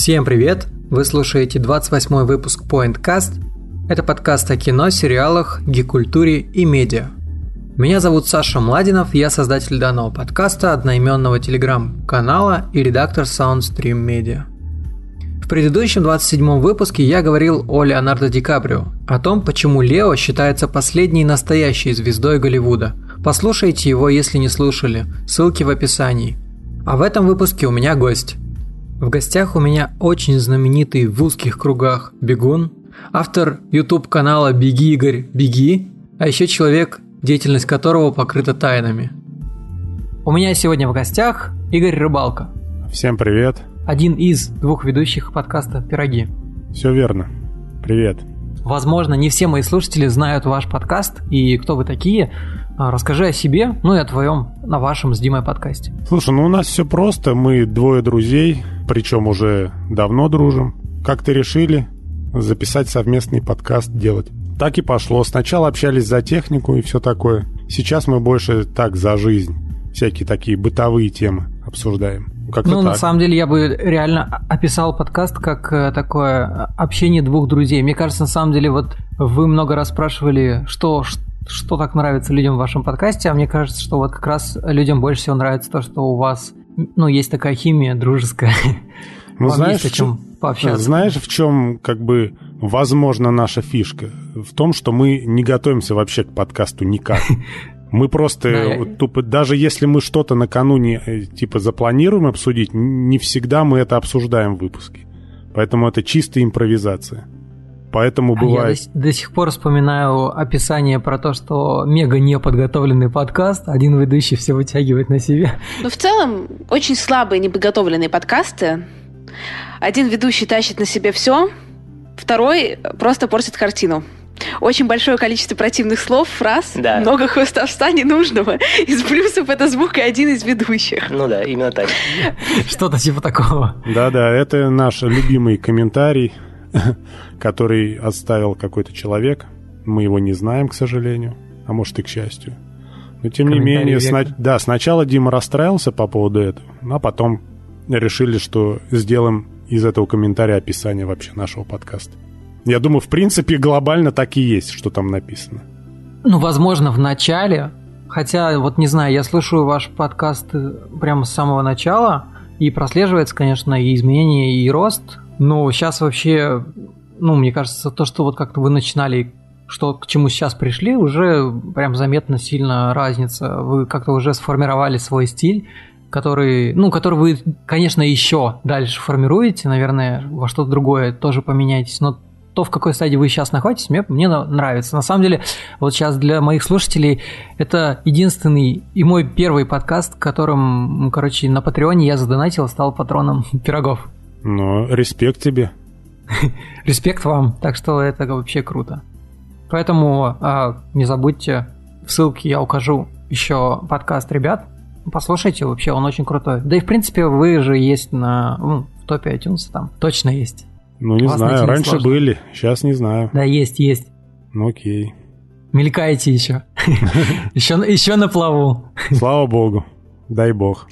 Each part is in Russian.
Всем привет! Вы слушаете 28 выпуск PointCast. Это подкаст о кино, сериалах, гикультуре и медиа. Меня зовут Саша Младинов, я создатель данного подкаста, одноименного телеграм-канала и редактор Soundstream Media. В предыдущем 27 выпуске я говорил о Леонардо Ди Каприо, о том, почему Лео считается последней настоящей звездой Голливуда. Послушайте его, если не слушали, ссылки в описании. А в этом выпуске у меня гость. В гостях у меня очень знаменитый в узких кругах бегун, автор YouTube канала «Беги, Игорь, беги», а еще человек, деятельность которого покрыта тайнами. У меня сегодня в гостях Игорь Рыбалка. Всем привет. Один из двух ведущих подкаста «Пироги». Все верно. Привет. Возможно, не все мои слушатели знают ваш подкаст и кто вы такие. А, расскажи о себе, ну и о твоем, на вашем с Димой подкасте. Слушай, ну у нас все просто. Мы двое друзей, причем уже давно дружим. Как-то решили записать совместный подкаст делать. Так и пошло. Сначала общались за технику и все такое. Сейчас мы больше так за жизнь. Всякие такие бытовые темы обсуждаем. Как-то ну, так. на самом деле, я бы реально описал подкаст как э, такое общение двух друзей. Мне кажется, на самом деле, вот вы много раз спрашивали, что, что так нравится людям в вашем подкасте, а мне кажется, что вот как раз людям больше всего нравится то, что у вас, ну, есть такая химия дружеская. Ну, Вам знаешь, есть о чем пообщаться. Знаешь, в чем, как бы, возможно, наша фишка? В том, что мы не готовимся вообще к подкасту никак. Мы просто да, тупо, даже если мы что-то накануне э, типа запланируем обсудить, не всегда мы это обсуждаем в выпуске. Поэтому это чистая импровизация. Поэтому бывает... Я до, до сих пор вспоминаю описание про то, что мега неподготовленный подкаст, один ведущий все вытягивает на себе. Ну, в целом, очень слабые неподготовленные подкасты. Один ведущий тащит на себе все, второй просто портит картину. Очень большое количество противных слов, фраз, да. много хвостовства ненужного. Из плюсов это звук и один из ведущих. Ну да, именно так. Что-то типа такого. Да-да, это наш любимый комментарий, который оставил какой-то человек. Мы его не знаем, к сожалению, а может и к счастью. Но тем не менее, сна... да, сначала Дима расстраивался по поводу этого, а потом решили, что сделаем из этого комментария описание вообще нашего подкаста. Я думаю, в принципе, глобально так и есть, что там написано. Ну, возможно, в начале. Хотя, вот не знаю, я слушаю ваш подкаст э, прямо с самого начала, и прослеживается, конечно, и изменения, и рост. Но сейчас вообще, ну, мне кажется, то, что вот как-то вы начинали, что к чему сейчас пришли, уже прям заметно сильно разница. Вы как-то уже сформировали свой стиль, который, ну, который вы, конечно, еще дальше формируете, наверное, во что-то другое тоже поменяетесь, но то, в какой стадии вы сейчас находитесь, мне, мне нравится. На самом деле, вот сейчас для моих слушателей это единственный и мой первый подкаст, которым, короче, на Патреоне я задонатил, стал патроном пирогов. Ну, респект тебе. респект вам, так что это вообще круто. Поэтому а, не забудьте, в ссылке я укажу еще подкаст ребят. Послушайте, вообще он очень крутой. Да и в принципе вы же есть на ну, в топе iTunes там. Точно есть. Ну, не Вас знаю, раньше сложно. были, сейчас не знаю. Да, есть, есть. Ну, окей. Мелькаете еще. еще. Еще на плаву. Слава богу. Дай бог.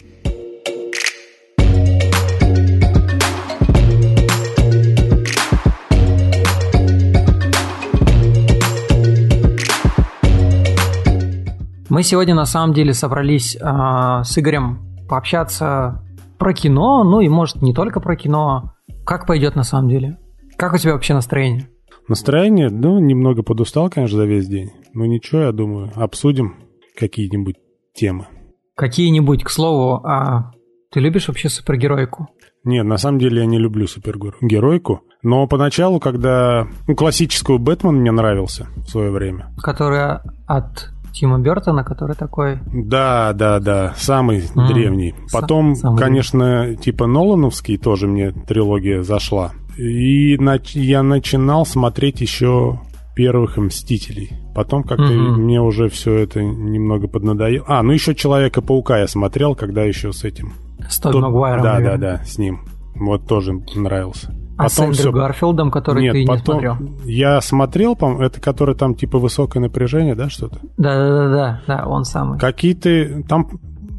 Мы сегодня на самом деле собрались э, с Игорем пообщаться про кино, ну и может не только про кино, как пойдет на самом деле? Как у тебя вообще настроение? Настроение, ну, немного подустал, конечно, за весь день. Но ничего, я думаю, обсудим какие-нибудь темы. Какие-нибудь, к слову, а ты любишь вообще супергеройку? Нет, на самом деле я не люблю супергеройку. Но поначалу, когда... Ну, классическую Бэтмен мне нравился в свое время. Которая от Тима Бертона, который такой... Да, да, да, самый mm. древний. Потом, самый конечно, типа Нолановский тоже мне трилогия зашла. И нач... я начинал смотреть еще первых «Мстителей». Потом как-то mm-hmm. мне уже все это немного поднадоело. А, ну еще «Человека-паука» я смотрел, когда еще с этим... С Тодд Магуайром. Да, да, да, с ним. Вот тоже нравился. А потом с Эндрю все... Гарфилдом, который Нет, ты потом... не смотрел? Я смотрел, по это который там типа высокое напряжение, да, что-то? Да-да-да, да, он самый. Какие-то... Там...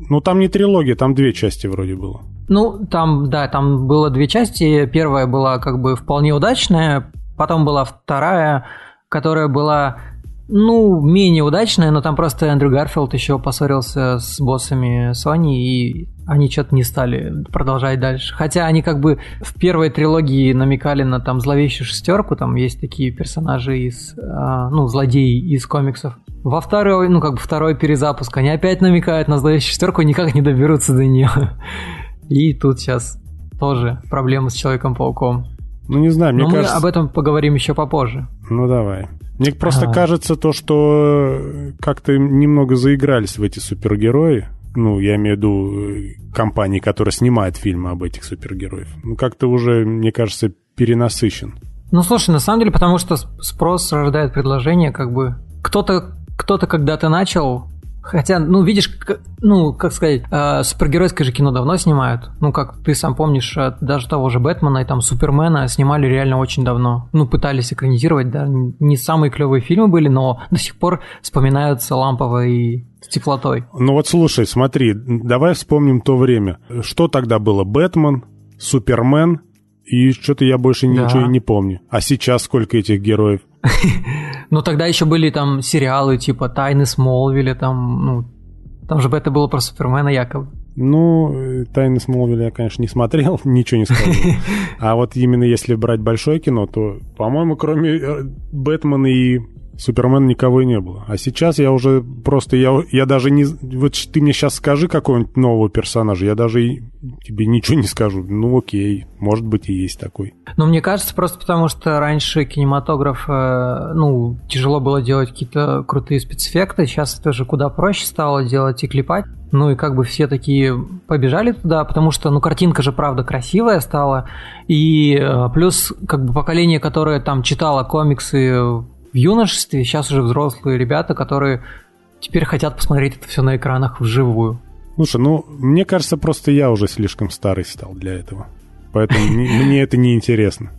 Ну, там не трилогия, там две части вроде было. Ну, там, да, там было две части. Первая была как бы вполне удачная, потом была вторая, которая была ну, менее удачная, но там просто Эндрю Гарфилд еще поссорился с боссами Sony, и они что-то не стали продолжать дальше. Хотя они как бы в первой трилогии намекали на там зловещую шестерку, там есть такие персонажи из, э, ну, злодеи из комиксов. Во второй, ну, как бы второй перезапуск, они опять намекают на зловещую шестерку, никак не доберутся до нее. И тут сейчас тоже проблемы с Человеком-пауком. Ну, не знаю, мне Но кажется... мы об этом поговорим еще попозже. Ну, давай. Мне просто а... кажется то, что э, как-то немного заигрались в эти супергерои. Ну, я имею в виду э, компании, которые снимают фильмы об этих супергероев. Ну, как-то уже, мне кажется, перенасыщен. Ну, слушай, на самом деле, потому что спрос рождает предложение, как бы... Кто-то кто-то когда-то начал Хотя, ну, видишь, ну, как сказать, э, супергеройское же кино давно снимают. Ну, как ты сам помнишь, даже того же Бэтмена и там Супермена снимали реально очень давно. Ну, пытались экранизировать, да. Не самые клевые фильмы были, но до сих пор вспоминаются лампово и с теплотой. Ну вот слушай, смотри, давай вспомним то время. Что тогда было? Бэтмен, Супермен, и что-то я больше да. ничего и не помню. А сейчас сколько этих героев? Ну, тогда еще были там сериалы типа «Тайны Смолвиля», там, ну, там же это было про Супермена якобы. Ну, «Тайны Смолвиля» я, конечно, не смотрел, ничего не скажу. А вот именно если брать большое кино, то, по-моему, кроме э, Бэтмена и Супермен никого и не было. А сейчас я уже просто, я, я даже не... Вот ты мне сейчас скажи какого-нибудь нового персонажа, я даже тебе ничего не скажу. Ну окей, может быть и есть такой. Но мне кажется, просто потому что раньше кинематограф, э, ну, тяжело было делать какие-то крутые спецэффекты, сейчас это же куда проще стало делать и клепать. Ну и как бы все такие побежали туда, потому что, ну, картинка же, правда, красивая стала. И э, плюс, как бы, поколение, которое там читало комиксы в юношестве, сейчас уже взрослые ребята, которые теперь хотят посмотреть это все на экранах вживую. Слушай, ну, мне кажется, просто я уже слишком старый стал для этого. Поэтому мне это не интересно.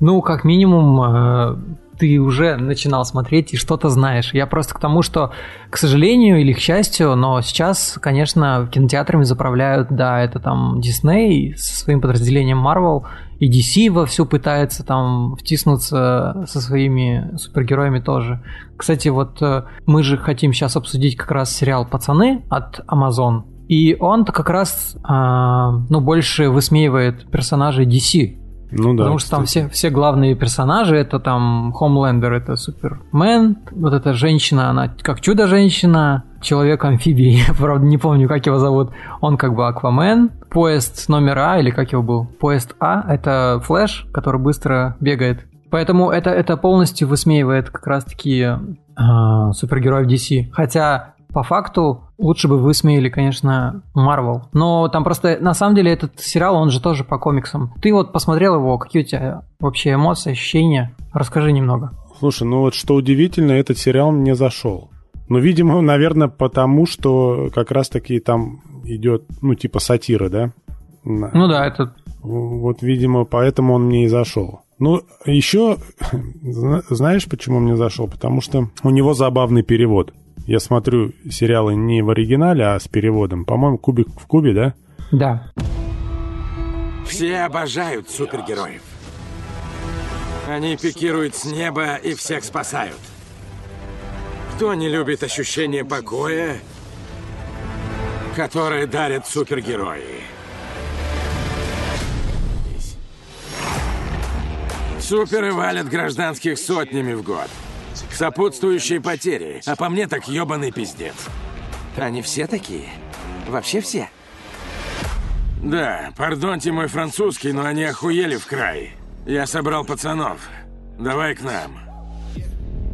Ну, как минимум, э, ты уже начинал смотреть и что-то знаешь. Я просто к тому, что, к сожалению или к счастью, но сейчас, конечно, кинотеатрами заправляют, да, это там Disney со своим подразделением Marvel, и DC вовсю пытается там втиснуться со своими супергероями тоже. Кстати, вот э, мы же хотим сейчас обсудить как раз сериал «Пацаны» от Amazon. И он-то как раз, а, ну, больше высмеивает персонажей DC. Ну да. Потому что там все, все главные персонажи, это там Хомлендер, это Супермен, вот эта женщина, она как чудо-женщина, человек-амфибия, я правда не помню, как его зовут, он как бы Аквамен, поезд номер А, или как его был, поезд А, это Флэш, который быстро бегает. Поэтому это, это полностью высмеивает как раз-таки э, супергероев DC. Хотя по факту лучше бы высмеяли, конечно, Марвел. Но там просто, на самом деле, этот сериал, он же тоже по комиксам. Ты вот посмотрел его, какие у тебя вообще эмоции, ощущения? Расскажи немного. Слушай, ну вот что удивительно, этот сериал мне зашел. Ну, видимо, наверное, потому что как раз-таки там идет, ну, типа сатира, да? Ну да, это... Вот, видимо, поэтому он мне и зашел. Ну, еще, знаешь, почему мне зашел? Потому что у него забавный перевод. Я смотрю сериалы не в оригинале, а с переводом. По-моему, «Кубик в кубе», да? Да. Все обожают супергероев. Они пикируют с неба и всех спасают. Кто не любит ощущение покоя, которое дарят супергерои? Суперы валят гражданских сотнями в год. Сопутствующие потери. А по мне так ебаный пиздец. Они все такие? Вообще все? Да, пардоньте мой французский, но они охуели в край. Я собрал пацанов. Давай к нам.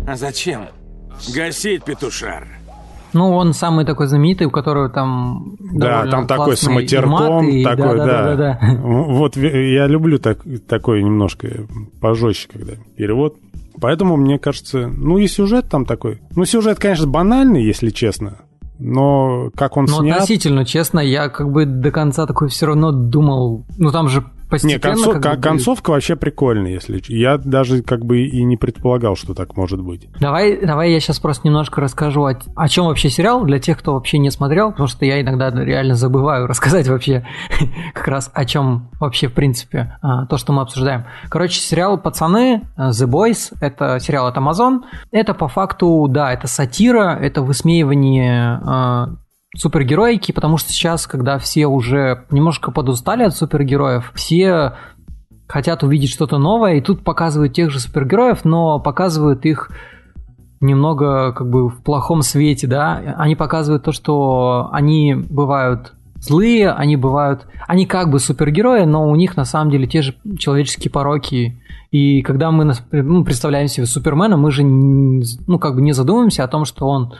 А зачем? Гасить петушар. Ну, он самый такой знаменитый, у которого там... Да, там такой с матерком, и... такой, да, да, да. да, да. Вот я люблю так, такой немножко пожестче, когда перевод. Поэтому, мне кажется, ну и сюжет там такой. Ну, сюжет, конечно, банальный, если честно. Но как он Но снят... относительно, честно, я как бы до конца такой все равно думал... Ну, там же постепенно... Не, концов, как бы... концовка вообще прикольная, если... Я даже как бы и не предполагал, что так может быть. Давай, давай я сейчас просто немножко расскажу, о, о чем вообще сериал, для тех, кто вообще не смотрел, потому что я иногда реально забываю рассказать вообще как раз о чем вообще в принципе а, то, что мы обсуждаем. Короче, сериал «Пацаны», The Boys, это сериал от Amazon. Это по факту, да, это сатира, это высмеивание а, супергероики, потому что сейчас, когда все уже немножко подустали от супергероев, все хотят увидеть что-то новое, и тут показывают тех же супергероев, но показывают их немного как бы в плохом свете, да. Они показывают то, что они бывают злые, они бывают... Они как бы супергерои, но у них на самом деле те же человеческие пороки. И когда мы ну, представляем себе Супермена, мы же ну, как бы не задумываемся о том, что он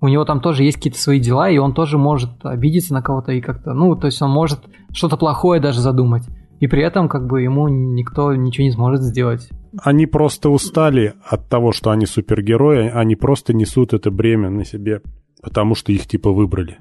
у него там тоже есть какие-то свои дела, и он тоже может обидеться на кого-то и как-то, ну, то есть он может что-то плохое даже задумать. И при этом как бы ему никто ничего не сможет сделать. Они просто устали от того, что они супергерои, они просто несут это бремя на себе, потому что их типа выбрали.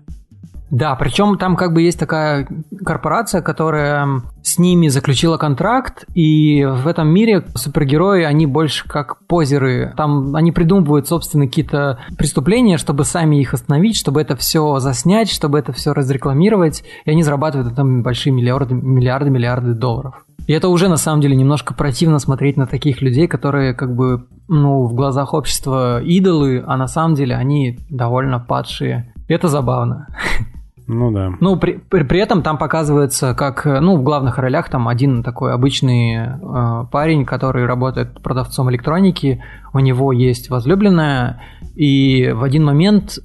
Да, причем там как бы есть такая корпорация, которая с ними заключила контракт, и в этом мире супергерои, они больше как позеры. Там они придумывают, собственно, какие-то преступления, чтобы сами их остановить, чтобы это все заснять, чтобы это все разрекламировать, и они зарабатывают там большие миллиарды, миллиарды, миллиарды долларов. И это уже на самом деле немножко противно смотреть на таких людей, которые как бы ну, в глазах общества идолы, а на самом деле они довольно падшие. Это забавно. Ну да. Ну, при, при, при этом там показывается, как, ну, в главных ролях там один такой обычный э, парень, который работает продавцом электроники, у него есть возлюбленная, и в один момент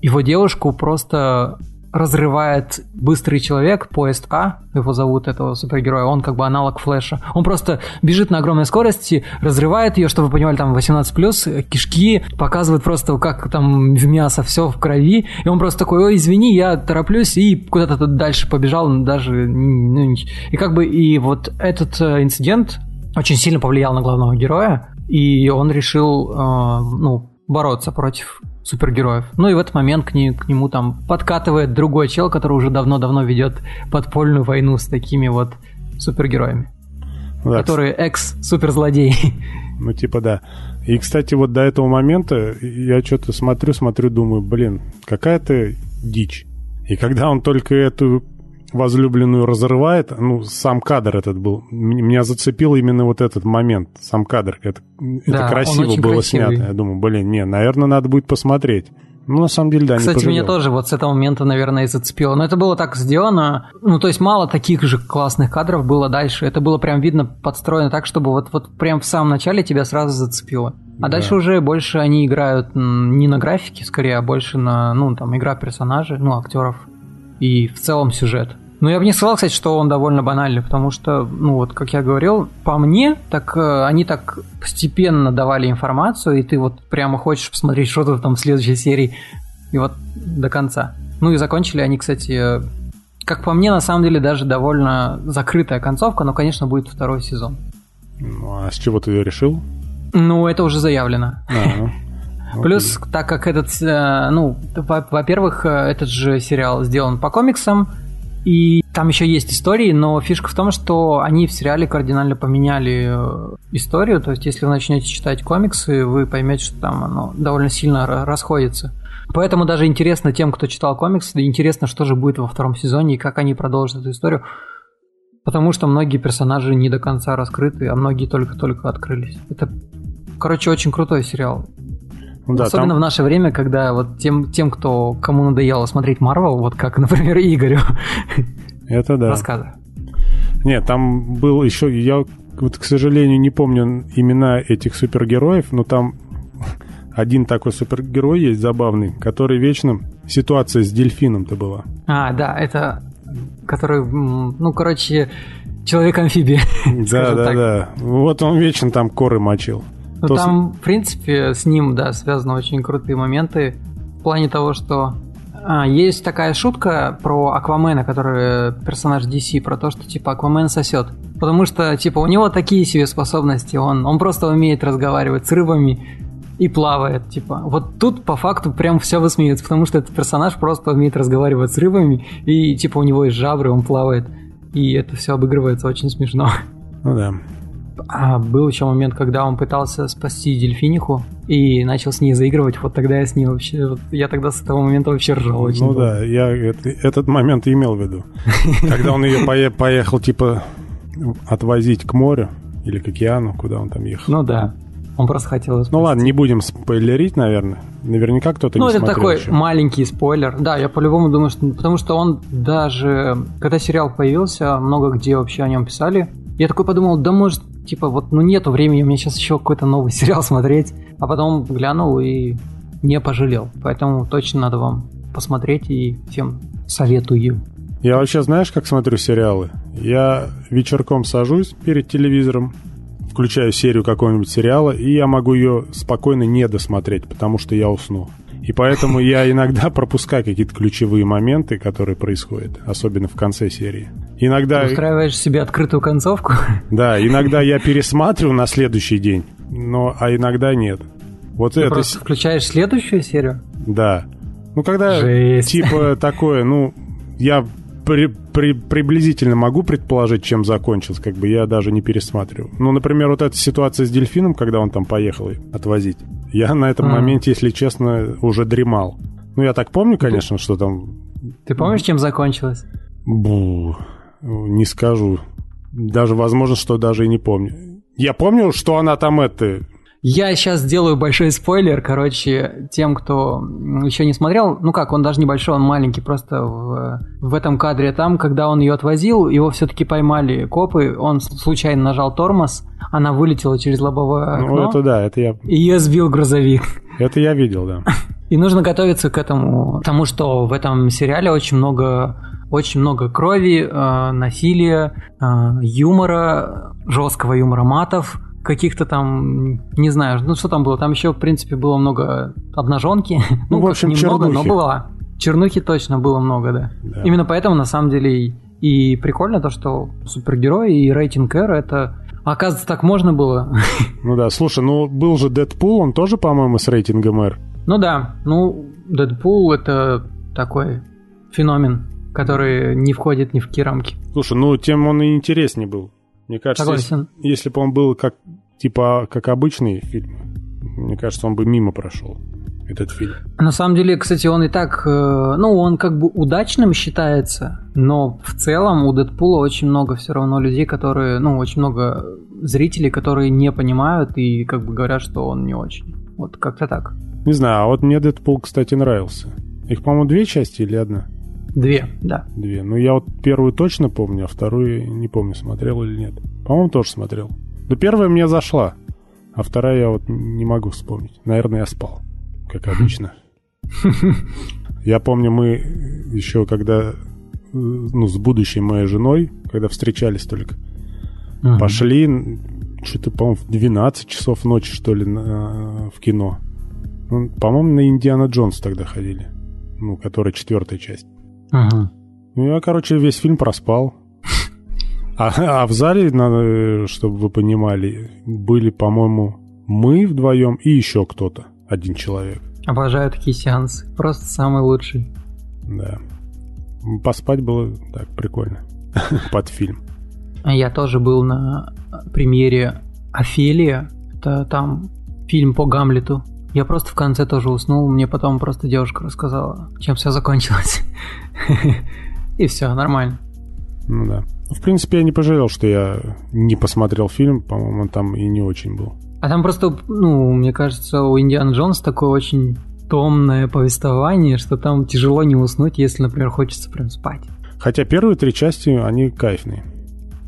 его девушку просто разрывает быстрый человек, поезд А, его зовут, этого супергероя, он как бы аналог Флэша. Он просто бежит на огромной скорости, разрывает ее, чтобы вы понимали, там 18+, кишки, показывает просто, как там в мясо все в крови, и он просто такой, ой, извини, я тороплюсь, и куда-то дальше побежал, даже... Ну, и как бы, и вот этот э, инцидент очень сильно повлиял на главного героя, и он решил, э, ну, бороться против супергероев. Ну и в этот момент к, не, к нему там подкатывает другой чел, который уже давно-давно ведет подпольную войну с такими вот супергероями. Да, которые экс-суперзлодеи. Ну, типа, да. И, кстати, вот до этого момента я что-то смотрю, смотрю, думаю, блин, какая-то дичь. И когда он только эту возлюбленную разрывает, ну, сам кадр этот был, меня зацепил именно вот этот момент, сам кадр, это, да, это красиво было красивый. снято. Я думаю, блин, не, наверное, надо будет посмотреть. Ну, на самом деле, да, Кстати, меня тоже вот с этого момента, наверное, и зацепило. Но это было так сделано. Ну, то есть мало таких же классных кадров было дальше. Это было прям видно подстроено так, чтобы вот, вот прям в самом начале тебя сразу зацепило. А да. дальше уже больше они играют не на графике, скорее, а больше на, ну, там, игра персонажей, ну, актеров и в целом сюжет. Но я бы не сказал, кстати, что он довольно банальный, потому что, ну вот, как я говорил, по мне, так э, они так постепенно давали информацию, и ты вот прямо хочешь посмотреть что-то там в следующей серии, и вот до конца. Ну и закончили они, кстати, как по мне, на самом деле, даже довольно закрытая концовка, но, конечно, будет второй сезон. Ну, а с чего ты ее решил? Ну, это уже заявлено. Плюс, так как этот, э, ну, во-первых, э, этот же сериал сделан по комиксам, и там еще есть истории, но фишка в том, что они в сериале кардинально поменяли э, историю. То есть, если вы начнете читать комиксы, вы поймете, что там оно довольно сильно расходится. Поэтому даже интересно тем, кто читал комиксы, интересно, что же будет во втором сезоне и как они продолжат эту историю. Потому что многие персонажи не до конца раскрыты, а многие только-только открылись. Это, короче, очень крутой сериал. Ну да, Особенно там... в наше время, когда вот тем, тем, кто кому надоело смотреть Марвел, вот как, например, Игорю. Это да. Рассказы. Нет, там был еще, я вот, к сожалению, не помню имена этих супергероев, но там один такой супергерой есть забавный, который вечно... Ситуация с дельфином-то была. А, да, это... Который, ну, короче, человек-амфибия. Да, да, да. Вот он вечно там коры мочил. Ну, там, в принципе, с ним, да, связаны очень крутые моменты в плане того, что а, есть такая шутка про Аквамена, который персонаж DC, про то, что типа Аквамен сосет. Потому что, типа, у него такие себе способности, он, он просто умеет разговаривать с рыбами и плавает, типа. Вот тут по факту прям все высмеивается, потому что этот персонаж просто умеет разговаривать с рыбами, и типа у него есть жабры, он плавает. и это все обыгрывается очень смешно. Ну да. А был еще момент, когда он пытался спасти дельфиниху и начал с ней заигрывать. Вот тогда я с ней вообще... Вот я тогда с этого момента вообще ржал очень. Ну да, я это, этот момент имел в виду. Когда он ее поехал, типа, отвозить к морю или к океану, куда он там ехал. Ну да. Он просто хотел спасти. Ну ладно, не будем спойлерить, наверное. Наверняка кто-то ну, не Ну, это такой еще. маленький спойлер. Да, я по-любому думаю, что... Потому что он даже... Когда сериал появился, много где вообще о нем писали. Я такой подумал, да может, типа, вот, ну нету времени, мне сейчас еще какой-то новый сериал смотреть. А потом глянул и не пожалел. Поэтому точно надо вам посмотреть и всем советую. Я вообще знаешь, как смотрю сериалы? Я вечерком сажусь перед телевизором, включаю серию какого-нибудь сериала, и я могу ее спокойно не досмотреть, потому что я усну. И поэтому я иногда пропускаю какие-то ключевые моменты, которые происходят, особенно в конце серии. Иногда... Ты устраиваешь себе открытую концовку? Да, иногда я пересматриваю на следующий день, но, а иногда нет. Вот Ты это... просто включаешь следующую серию? Да. Ну, когда Жесть. типа такое, ну, я при, при, приблизительно могу предположить, чем закончилось, как бы я даже не пересматриваю. Ну, например, вот эта ситуация с дельфином, когда он там поехал отвозить. Я на этом mm. моменте, если честно, уже дремал. Ну, я так помню, конечно, что там... Ты помнишь, чем закончилось? Бу, не скажу. Даже, возможно, что даже и не помню. Я помню, что она там это я сейчас сделаю большой спойлер, короче, тем, кто еще не смотрел. Ну как, он даже небольшой, он маленький, просто в, в этом кадре там, когда он ее отвозил, его все-таки поймали копы, он случайно нажал тормоз, она вылетела через лобовое ну, окно. Ну это да, это я... И ее сбил грузовик. Это я видел, да. И нужно готовиться к этому, потому что в этом сериале очень много очень много крови, э, насилия, э, юмора, жесткого юмора матов каких-то там, не знаю, ну что там было, там еще, в принципе, было много обнаженки. Ну, ну в общем, немного, чернухи. но было. Чернухи точно было много, да. да. Именно поэтому, на самом деле, и, прикольно то, что супергерои и рейтинг R это Оказывается, так можно было. Ну да, слушай, ну был же Дэдпул, он тоже, по-моему, с рейтингом R. Ну да, ну Дэдпул это такой феномен, который не входит ни в какие рамки. Слушай, ну тем он и интереснее был. Мне кажется, Согласен. если, если бы он был как типа как обычный фильм, мне кажется, он бы мимо прошел этот фильм. На самом деле, кстати, он и так, э, ну, он как бы удачным считается, но в целом у Дэдпула очень много все равно людей, которые, ну, очень много зрителей, которые не понимают и как бы говорят, что он не очень. Вот как-то так. Не знаю, а вот мне Дэдпул, кстати, нравился. Их, по-моему, две части или одна? Две, да. Две. Ну, я вот первую точно помню, а вторую не помню, смотрел или нет. По-моему, тоже смотрел. Но первая мне зашла, а вторая я вот не могу вспомнить. Наверное, я спал, как обычно. Я помню, мы еще когда, ну, с будущей моей женой, когда встречались только, пошли, что-то, по-моему, в 12 часов ночи, что ли, на, в кино. Ну, по-моему, на Индиана Джонс тогда ходили. Ну, которая четвертая часть. Ага. Ну, я, короче, весь фильм проспал. А, а в зале, надо, чтобы вы понимали, были, по-моему, мы вдвоем и еще кто-то, один человек. Обожаю такие сеансы. Просто самый лучший. Да. Поспать было так прикольно. Под фильм. Я тоже был на премьере Офелия. Это там фильм по Гамлету. Я просто в конце тоже уснул, мне потом просто девушка рассказала, чем все закончилось. И все, нормально. Ну да. В принципе, я не пожалел, что я не посмотрел фильм, по-моему, он там и не очень был. А там просто, ну, мне кажется, у Индиана Джонс такое очень томное повествование, что там тяжело не уснуть, если, например, хочется прям спать. Хотя первые три части, они кайфные.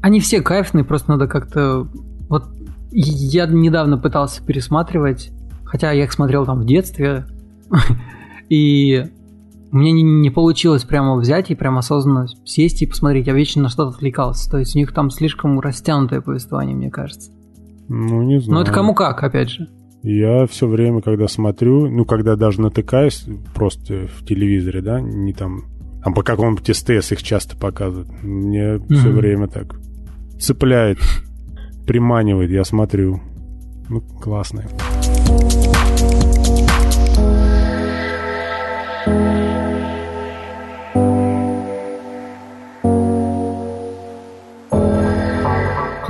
Они все кайфные, просто надо как-то... Вот я недавно пытался пересматривать Хотя я их смотрел там в детстве, и мне не, не получилось прямо взять и прямо осознанно сесть и посмотреть. Я вечно на что-то отвлекался. То есть у них там слишком растянутое повествование, мне кажется. Ну, не знаю. Но это кому как, опять же. Я все время, когда смотрю, ну, когда даже натыкаюсь просто в телевизоре, да, не там, там по какому-нибудь СТС их часто показывают, мне mm-hmm. все время так цепляет, приманивает, я смотрю. Ну, классные.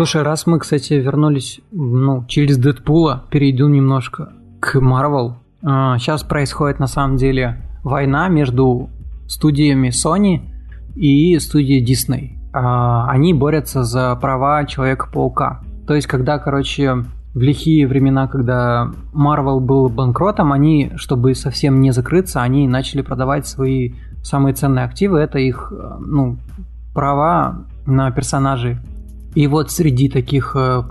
Слушай, раз мы, кстати, вернулись ну, через Дэдпула, перейду немножко к Марвел. Сейчас происходит на самом деле война между студиями Sony и студией Disney. А, они борются за права Человека-паука. То есть, когда, короче, в лихие времена, когда Marvel был банкротом, они, чтобы совсем не закрыться, они начали продавать свои самые ценные активы. Это их ну, права на персонажей и вот среди таких э,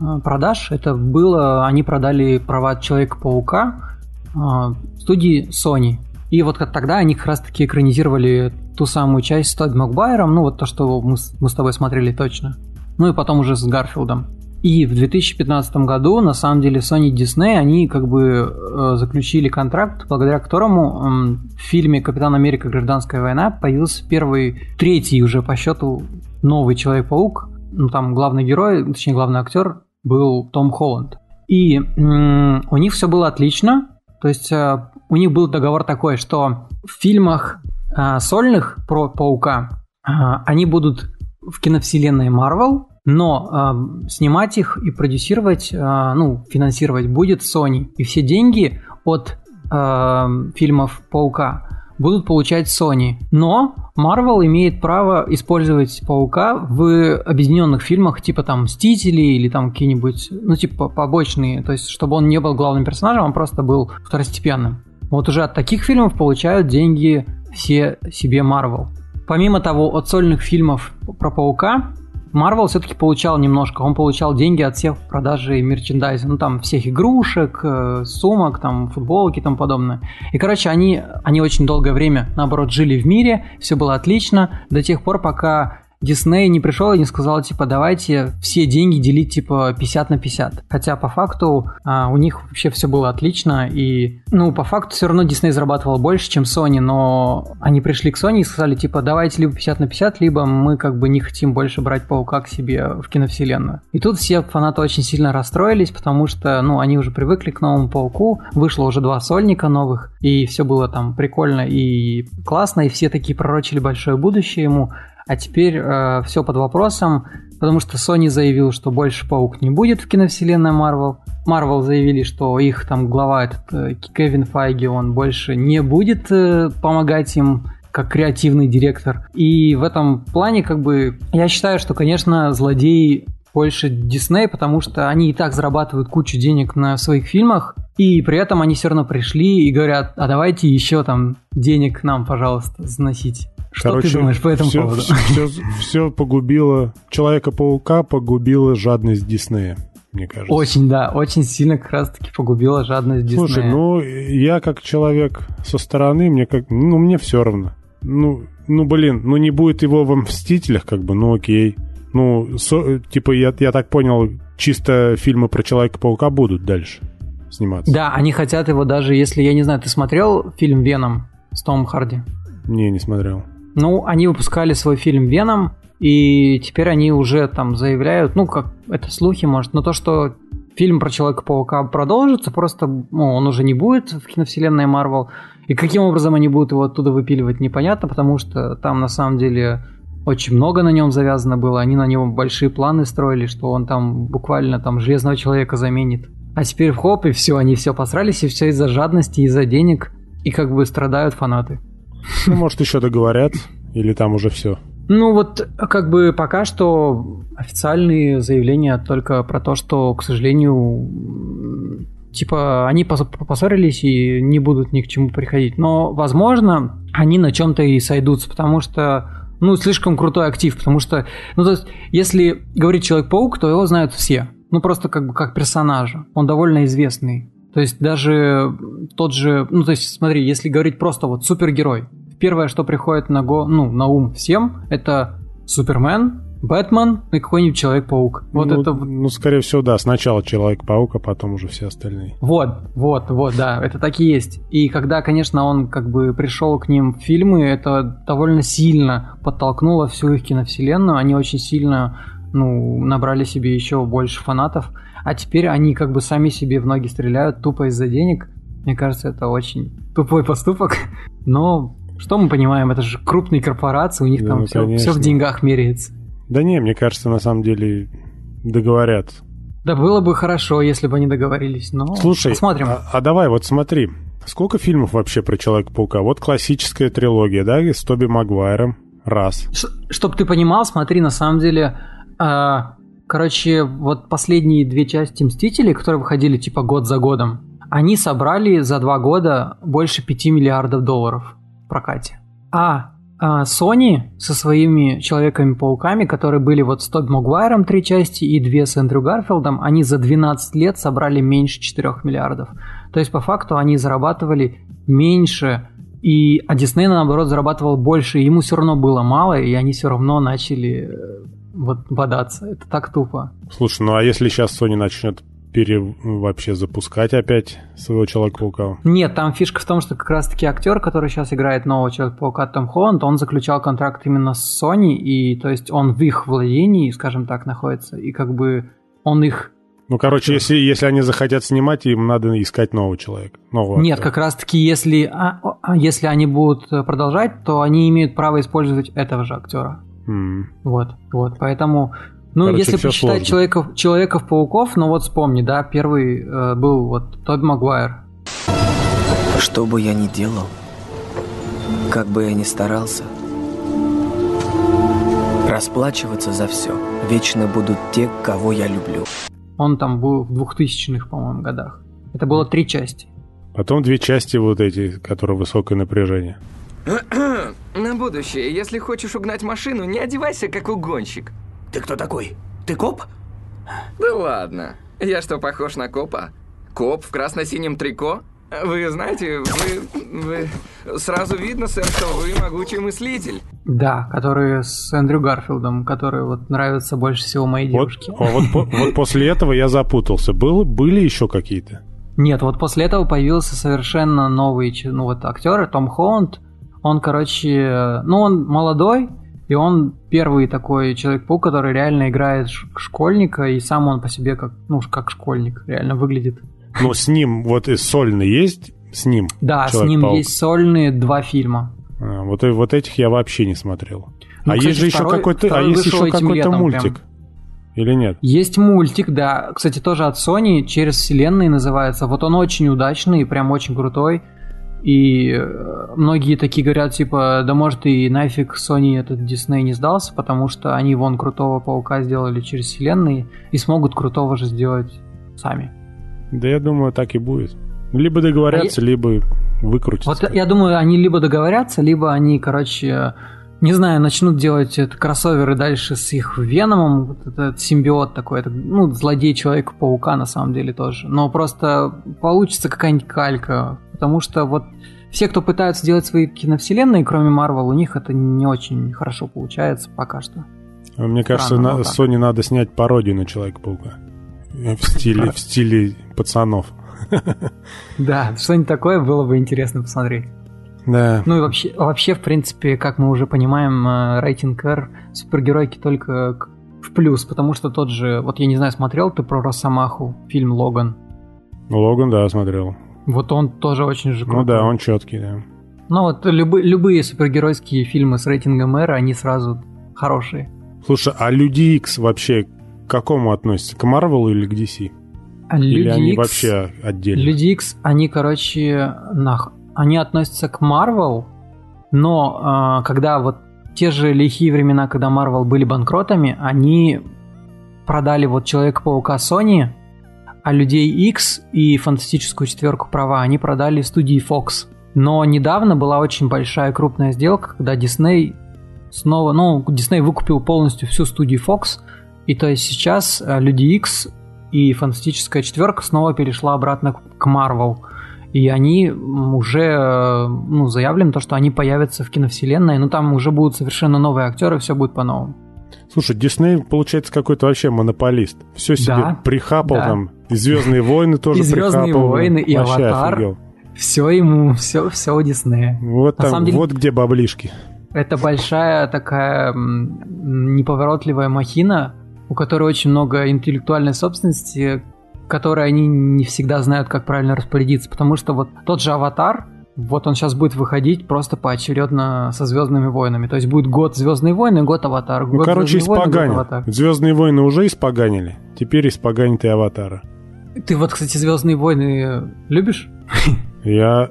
э, продаж это было, они продали права Человека-паука э, студии Sony. И вот тогда они как раз-таки экранизировали ту самую часть с Тодд Макбайером, ну вот то, что мы, мы с тобой смотрели точно. Ну и потом уже с Гарфилдом. И в 2015 году, на самом деле, Sony Disney, они как бы заключили контракт, благодаря которому в фильме «Капитан Америка. Гражданская война» появился первый, третий уже по счету новый Человек-паук, ну, там главный герой, точнее главный актер был Том Холланд. И у них все было отлично. То есть э, у них был договор такой, что в фильмах э, сольных про Паука э, они будут в киновселенной Марвел, но снимать их и продюсировать, ну, финансировать будет Sony. И все деньги от фильмов Паука будут получать Sony. Но Marvel имеет право использовать Паука в объединенных фильмах, типа там Мстители или там какие-нибудь, ну, типа побочные. То есть, чтобы он не был главным персонажем, он просто был второстепенным. Вот уже от таких фильмов получают деньги все себе Marvel. Помимо того, от сольных фильмов про Паука Marvel все-таки получал немножко. Он получал деньги от всех продажи мерчендайза. Ну, там, всех игрушек, э, сумок, там, футболки и тому подобное. И, короче, они, они очень долгое время, наоборот, жили в мире, все было отлично, до тех пор, пока Дисней не пришел и не сказал, типа, давайте все деньги делить, типа, 50 на 50. Хотя по факту а, у них вообще все было отлично, и, ну, по факту все равно Дисней зарабатывал больше, чем Sony, но они пришли к Sony и сказали, типа, давайте либо 50 на 50, либо мы как бы не хотим больше брать Паука к себе в киновселенную. И тут все фанаты очень сильно расстроились, потому что, ну, они уже привыкли к новому Пауку, вышло уже два сольника новых, и все было там прикольно и классно, и все такие пророчили большое будущее ему, а теперь э, все под вопросом, потому что Sony заявил, что больше Паук не будет в киновселенной Marvel. Marvel заявили, что их там глава этот э, Кевин Файги, он больше не будет э, помогать им как креативный директор. И в этом плане, как бы, я считаю, что, конечно, злодеи больше Дисней, потому что они и так зарабатывают кучу денег на своих фильмах, и при этом они все равно пришли и говорят, а давайте еще там денег нам, пожалуйста, заносить. Что Короче, ты думаешь по этому все, поводу? Все, все погубило... Человека-паука погубила жадность Диснея мне кажется. Очень, да, очень сильно как раз-таки погубила жадность Диснея. Слушай, ну, я как человек со стороны, мне как... Ну, мне все равно. Ну, ну, блин, ну не будет его во «Мстителях», как бы, ну окей. Ну, со, типа, я, я так понял, чисто фильмы про Человека-паука будут дальше сниматься. Да, они хотят его даже, если, я не знаю, ты смотрел фильм «Веном» с Томом Харди? Не, не смотрел. Ну, они выпускали свой фильм «Веном», и теперь они уже там заявляют, ну, как это слухи, может, но то, что фильм про Человека-паука продолжится, просто ну, он уже не будет в киновселенной Марвел. И каким образом они будут его оттуда выпиливать, непонятно, потому что там на самом деле очень много на нем завязано было. Они на него большие планы строили, что он там буквально там Железного Человека заменит. А теперь в хоп, и все, они все посрались, и все из-за жадности, из-за денег, и как бы страдают фанаты. Ну, может, еще договорят, или там уже все? Ну вот, как бы пока что официальные заявления только про то, что, к сожалению, типа они поссорились и не будут ни к чему приходить. Но, возможно, они на чем-то и сойдутся, потому что, ну, слишком крутой актив, потому что, ну, то есть, если говорить Человек-паук, то его знают все. Ну, просто как бы как персонажа. Он довольно известный. То есть даже тот же, ну то есть смотри, если говорить просто вот супергерой, первое, что приходит на, го, ну, на ум всем, это Супермен, Бэтмен и какой-нибудь Человек-паук. Вот ну, это... Ну, скорее всего, да. Сначала Человек-паук, а потом уже все остальные. Вот, вот, вот, да. Это так и есть. И когда, конечно, он как бы пришел к ним в фильмы, это довольно сильно подтолкнуло всю их киновселенную. Они очень сильно, ну, набрали себе еще больше фанатов. А теперь они как бы сами себе в ноги стреляют тупо из-за денег. Мне кажется, это очень тупой поступок. Но что мы понимаем? Это же крупные корпорации, у них да, там ну, все, все в деньгах меряется. Да не, мне кажется, на самом деле договорятся. Да было бы хорошо, если бы они договорились, но Слушай, посмотрим. А, а давай вот смотри, сколько фильмов вообще про Человека-паука? Вот классическая трилогия, да, с Тоби Магуайром, раз. Ш- чтоб ты понимал, смотри, на самом деле, э, короче, вот последние две части Мстителей, которые выходили типа год за годом, они собрали за два года больше 5 миллиардов долларов в прокате. А а Sony со своими Человеками-пауками, которые были вот с Тоби Магуайром три части и две с Эндрю Гарфилдом, они за 12 лет собрали меньше 4 миллиардов. То есть по факту они зарабатывали меньше, и, а Дисней, наоборот, зарабатывал больше, и ему все равно было мало, и они все равно начали э, вот бодаться. Это так тупо. Слушай, ну а если сейчас Sony начнет пере вообще запускать опять своего Человека-паука? Нет, там фишка в том, что как раз-таки актер, который сейчас играет нового Человека-паука Том Холланд, он заключал контракт именно с Sony, и то есть он в их владении, скажем так, находится, и как бы он их ну, короче, если, если они захотят снимать, им надо искать нового человека. Нового Нет, актера. как раз-таки, если, а, а, если они будут продолжать, то они имеют право использовать этого же актера. Mm. Вот, вот, поэтому ну, Короче, если посчитать человеков, Человеков-пауков, ну вот вспомни, да, первый э, был вот Тоби Магуайр. Что бы я ни делал, как бы я ни старался, расплачиваться за все вечно будут те, кого я люблю. Он там был в 2000-х, по-моему, годах. Это было три части. Потом две части вот эти, которые высокое напряжение. На будущее, если хочешь угнать машину, не одевайся как угонщик. Ты кто такой? Ты коп? Да ладно. Я что, похож на копа? Коп в красно-синем трико? Вы знаете, вы, вы... Сразу видно, сэр, что вы могучий мыслитель. Да, который с Эндрю Гарфилдом, который вот нравится больше всего моей девушке. Вот, а вот, вот после этого я запутался. Был, были еще какие-то? Нет, вот после этого появился совершенно новый ну, вот, актер, Том Холланд. Он, короче, ну он молодой, и он первый такой человек-паук, который реально играет школьника, и сам он по себе как, ну, как школьник реально выглядит. Но с ним вот и сольный есть? С ним? Да, с ним есть сольные два фильма. А, вот, вот этих я вообще не смотрел. Ну, а кстати, есть же еще какой-то, а есть еще какой-то мультик. Прям... Или нет? Есть мультик, да. Кстати, тоже от Sony, через вселенные называется. Вот он очень удачный, прям очень крутой. И э, многие такие говорят, типа, да может и нафиг Sony этот Дисней не сдался, потому что они вон крутого паука сделали через вселенные и смогут крутого же сделать сами. Да я думаю, так и будет. Либо договорятся, а либо выкрутятся. Вот я думаю, они либо договорятся, либо они, короче, не знаю, начнут делать это кроссоверы дальше с их Веномом, вот этот симбиот такой, это, ну, злодей Человека-паука на самом деле тоже. Но просто получится какая-нибудь калька потому что вот все, кто пытаются делать свои киновселенные, кроме Марвел, у них это не очень хорошо получается пока что. А мне кажется, Странно, на, Sony надо снять пародию на Человека-паука. В стиле, в стиле пацанов. Да, что-нибудь такое было бы интересно посмотреть. Да. Ну и вообще, вообще, в принципе, как мы уже понимаем, э, рейтинг R супергеройки только в плюс, потому что тот же, вот я не знаю, смотрел ты про Росомаху, фильм Логан? Логан, да, смотрел. Вот он тоже очень же крутой. Ну да, он четкий, да. Ну вот любые, любые супергеройские фильмы с рейтингом R, они сразу хорошие. Слушай, а Люди X вообще к какому относятся? К Марвелу или к DC? А или Люди они X, вообще отдельно? Люди X, они, короче, нах, они относятся к Марвел, но э, когда вот те же лихие времена, когда Марвел были банкротами, они продали вот Человека-паука Sony, а Людей X и Фантастическую четверку права они продали студии Fox. Но недавно была очень большая крупная сделка, когда Disney снова, ну, Disney выкупил полностью всю студию Fox, и то есть сейчас э, Люди X и Фантастическая четверка снова перешла обратно к Marvel. И они уже э, ну, заявлено то, что они появятся в киновселенной, но там уже будут совершенно новые актеры, все будет по-новому. Слушай, Дисней, получается, какой-то вообще монополист. Все себе да, прихапал да. там. И Звездные войны тоже и Звездные прихапал. войны, и вообще Аватар. Офигел. Все ему, все, все у Диснея. Вот, там, деле, вот где баблишки. Это большая такая неповоротливая махина, у которой очень много интеллектуальной собственности, которой они не всегда знают, как правильно распорядиться. Потому что вот тот же «Аватар», вот он сейчас будет выходить просто поочередно со Звездными войнами. То есть будет год Звездные войны, год Аватар. Ну, короче, испоганят. Звездные войны уже испоганили. Теперь испоганят и Аватара. Ты вот, кстати, Звездные войны любишь? Я.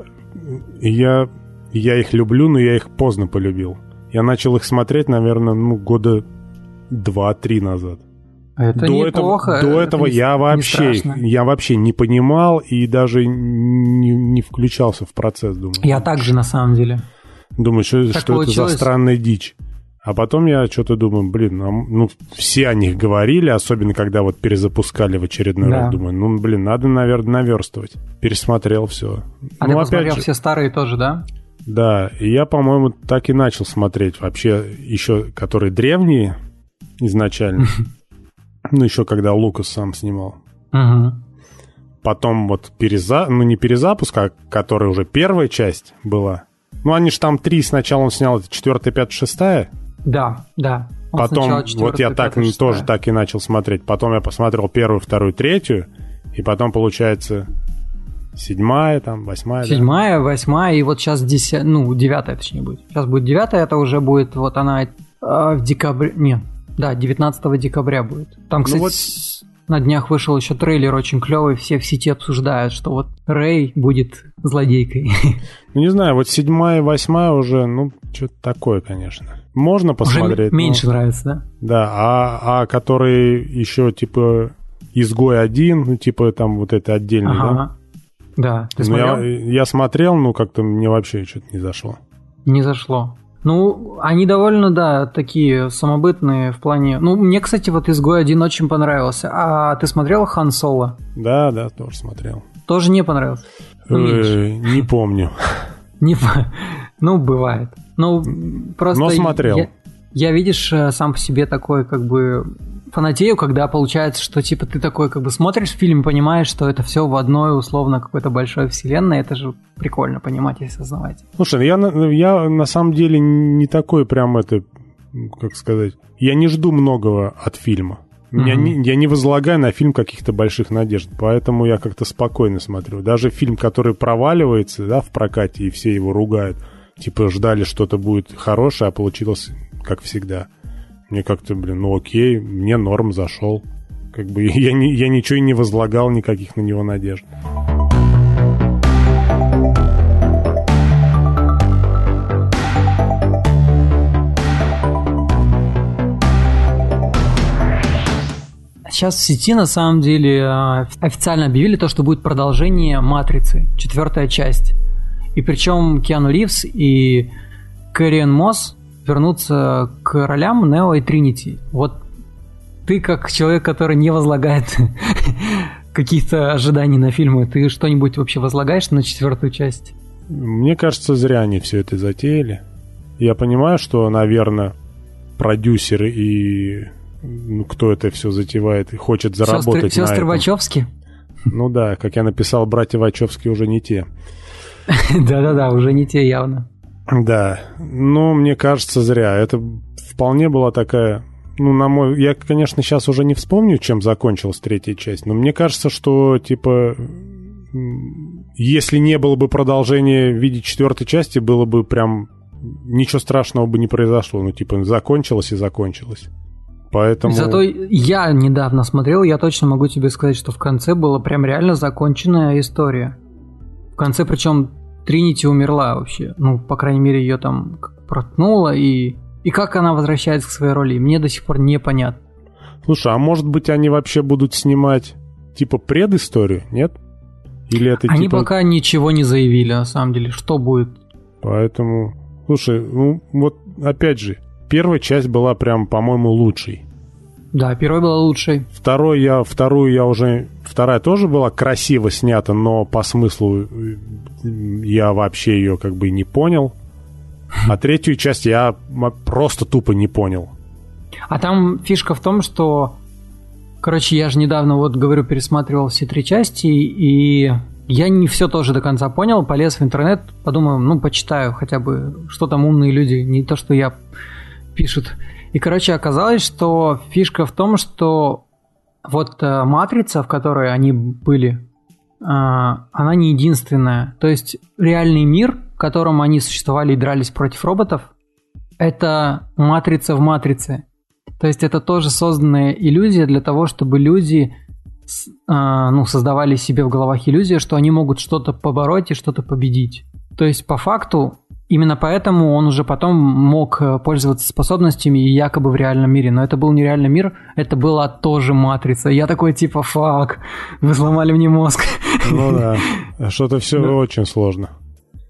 Я. Я их люблю, но я их поздно полюбил. Я начал их смотреть, наверное, ну, года два-три назад. Это до неплохо. Этого, до этого не, я вообще, не я вообще не понимал и даже не, не включался в процесс, думаю. Я также на самом деле. Думаю, что, что это за странная дичь. А потом я что-то думаю, блин, ну, ну все о них говорили, особенно когда вот перезапускали в очередной да. раз. Думаю, ну блин, надо, наверное, наверстывать. Пересмотрел все. А ну, ты посмотрел же, все старые тоже, да? Да, и я, по-моему, так и начал смотреть вообще еще, которые древние изначально. Ну, еще когда Лукас сам снимал. Угу. Потом вот переза... ну не перезапуск, а которая уже первая часть была. Ну, они же там три сначала он снял, это четвертая, пятая, шестая. Да, да. Он потом, вот я так пятая, тоже так и начал смотреть. Потом я посмотрел первую, вторую, третью. И потом, получается, седьмая, там, восьмая. Седьмая, да? восьмая, и вот сейчас десятая, ну, девятая, точнее, будет. Сейчас будет девятая, это уже будет, вот она э, в декабре, нет, да, 19 декабря будет. Там, ну кстати, ну вот... на днях вышел еще трейлер очень клевый, все в сети обсуждают, что вот Рэй будет злодейкой. Ну, не знаю, вот седьмая и восьмая уже, ну, что-то такое, конечно. Можно посмотреть. Уже меньше но... нравится, да? Да, а, а которые еще, типа, изгой один, ну, типа, там вот это отдельный, ага. да? Да, ты ну, смотрел? Я, я смотрел, но как-то мне вообще что-то не зашло. Не зашло. Ну, они довольно, да, такие самобытные в плане... Ну, мне, кстати, вот «Изгой один» очень понравился. А ты смотрел «Хан Соло»? Да, да, тоже смотрел. Тоже не понравился? Ну, не помню. Не, ну, бывает. Ну, просто... Но смотрел. Я, я, видишь, э, сам по себе такой, как бы, фанатею, когда получается, что типа ты такой как бы смотришь фильм и понимаешь, что это все в одной условно какой-то большой вселенной, это же прикольно понимать и осознавать. Слушай, я, я на самом деле не такой прям это, как сказать, я не жду многого от фильма. Mm-hmm. Я, не, я не возлагаю на фильм каких-то больших надежд, поэтому я как-то спокойно смотрю. Даже фильм, который проваливается да, в прокате, и все его ругают, типа ждали что-то будет хорошее, а получилось как всегда. Мне как-то, блин, ну окей, мне норм зашел. Как бы я, не, я ничего и не возлагал, никаких на него надежд. Сейчас в сети на самом деле а, официально объявили то, что будет продолжение «Матрицы», четвертая часть. И причем Киану Ривз и Кэриан Мосс вернуться к ролям Нео и Тринити. Вот ты как человек, который не возлагает каких-то ожиданий на фильмы, ты что-нибудь вообще возлагаешь на четвертую часть? Мне кажется, зря они все это затеяли. Я понимаю, что, наверное, продюсеры и ну, кто это все затевает и хочет заработать Сестры, на сестры Вачовски? Ну да, как я написал, братья Вачовски уже не те. Да-да-да, уже не те явно. Да, но мне кажется, зря. Это вполне была такая... Ну, на мой... Я, конечно, сейчас уже не вспомню, чем закончилась третья часть, но мне кажется, что, типа, если не было бы продолжения в виде четвертой части, было бы прям... Ничего страшного бы не произошло. Ну, типа, закончилось и закончилось. Поэтому... Зато я недавно смотрел, я точно могу тебе сказать, что в конце была прям реально законченная история. В конце, причем Тринити умерла вообще. Ну, по крайней мере, ее там проткнуло, и... И как она возвращается к своей роли, мне до сих пор непонятно. Слушай, а может быть они вообще будут снимать типа предысторию, нет? Или это Они типа... пока ничего не заявили, на самом деле, что будет. Поэтому, слушай, ну вот опять же, первая часть была прям, по-моему, лучшей. Да, первая была лучшей. Второй я, вторую я уже... Вторая тоже была красиво снята, но по смыслу я вообще ее как бы не понял. А третью часть я просто тупо не понял. А там фишка в том, что... Короче, я же недавно, вот говорю, пересматривал все три части, и я не все тоже до конца понял. Полез в интернет, подумал, ну, почитаю хотя бы, что там умные люди, не то, что я пишут. И, короче, оказалось, что фишка в том, что вот э, матрица, в которой они были, а, она не единственная. То есть реальный мир, в котором они существовали и дрались против роботов, это матрица в матрице. То есть это тоже созданная иллюзия для того, чтобы люди а, ну, создавали себе в головах иллюзию, что они могут что-то побороть и что-то победить. То есть по факту именно поэтому он уже потом мог э, пользоваться способностями и якобы в реальном мире. Но это был не реальный мир, это была тоже матрица. Я такой типа, фак, вы сломали мне мозг. Ну да, что-то все да. очень сложно.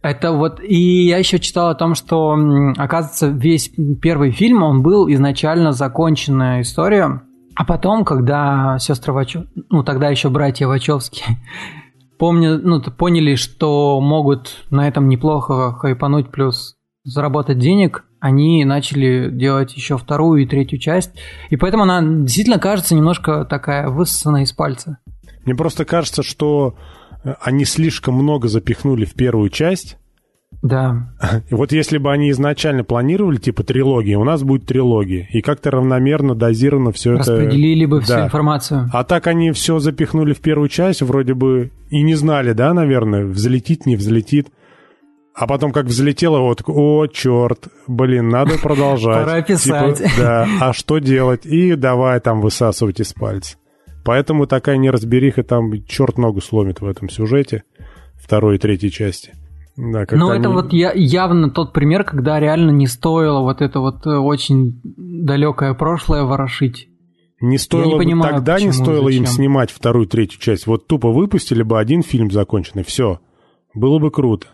Это вот, и я еще читал о том, что, оказывается, весь первый фильм, он был изначально законченная история, а потом, когда сестры Вачов... ну тогда еще братья Вачовски помню, ну, поняли, что могут на этом неплохо хайпануть, плюс заработать денег, они начали делать еще вторую и третью часть. И поэтому она действительно кажется немножко такая высосанная из пальца. Мне просто кажется, что они слишком много запихнули в первую часть. Да. И вот если бы они изначально планировали, типа, трилогии, у нас будет трилогия. И как-то равномерно, дозированно все это... Распределили бы всю да. информацию. А так они все запихнули в первую часть, вроде бы и не знали, да, наверное, взлетит, не взлетит. А потом как взлетело, вот, о, черт, блин, надо продолжать. Пора писать. Типа, да, а что делать? И давай там высасывать из пальца. Поэтому такая неразбериха там черт ногу сломит в этом сюжете второй и третьей части. Да, ну, это они... вот я, явно тот пример, когда реально не стоило вот это вот э, очень далекое прошлое ворошить. Не стоило не понимаю, тогда почему, не стоило зачем. им снимать вторую, третью часть. Вот тупо выпустили бы один фильм законченный, все. Было бы круто.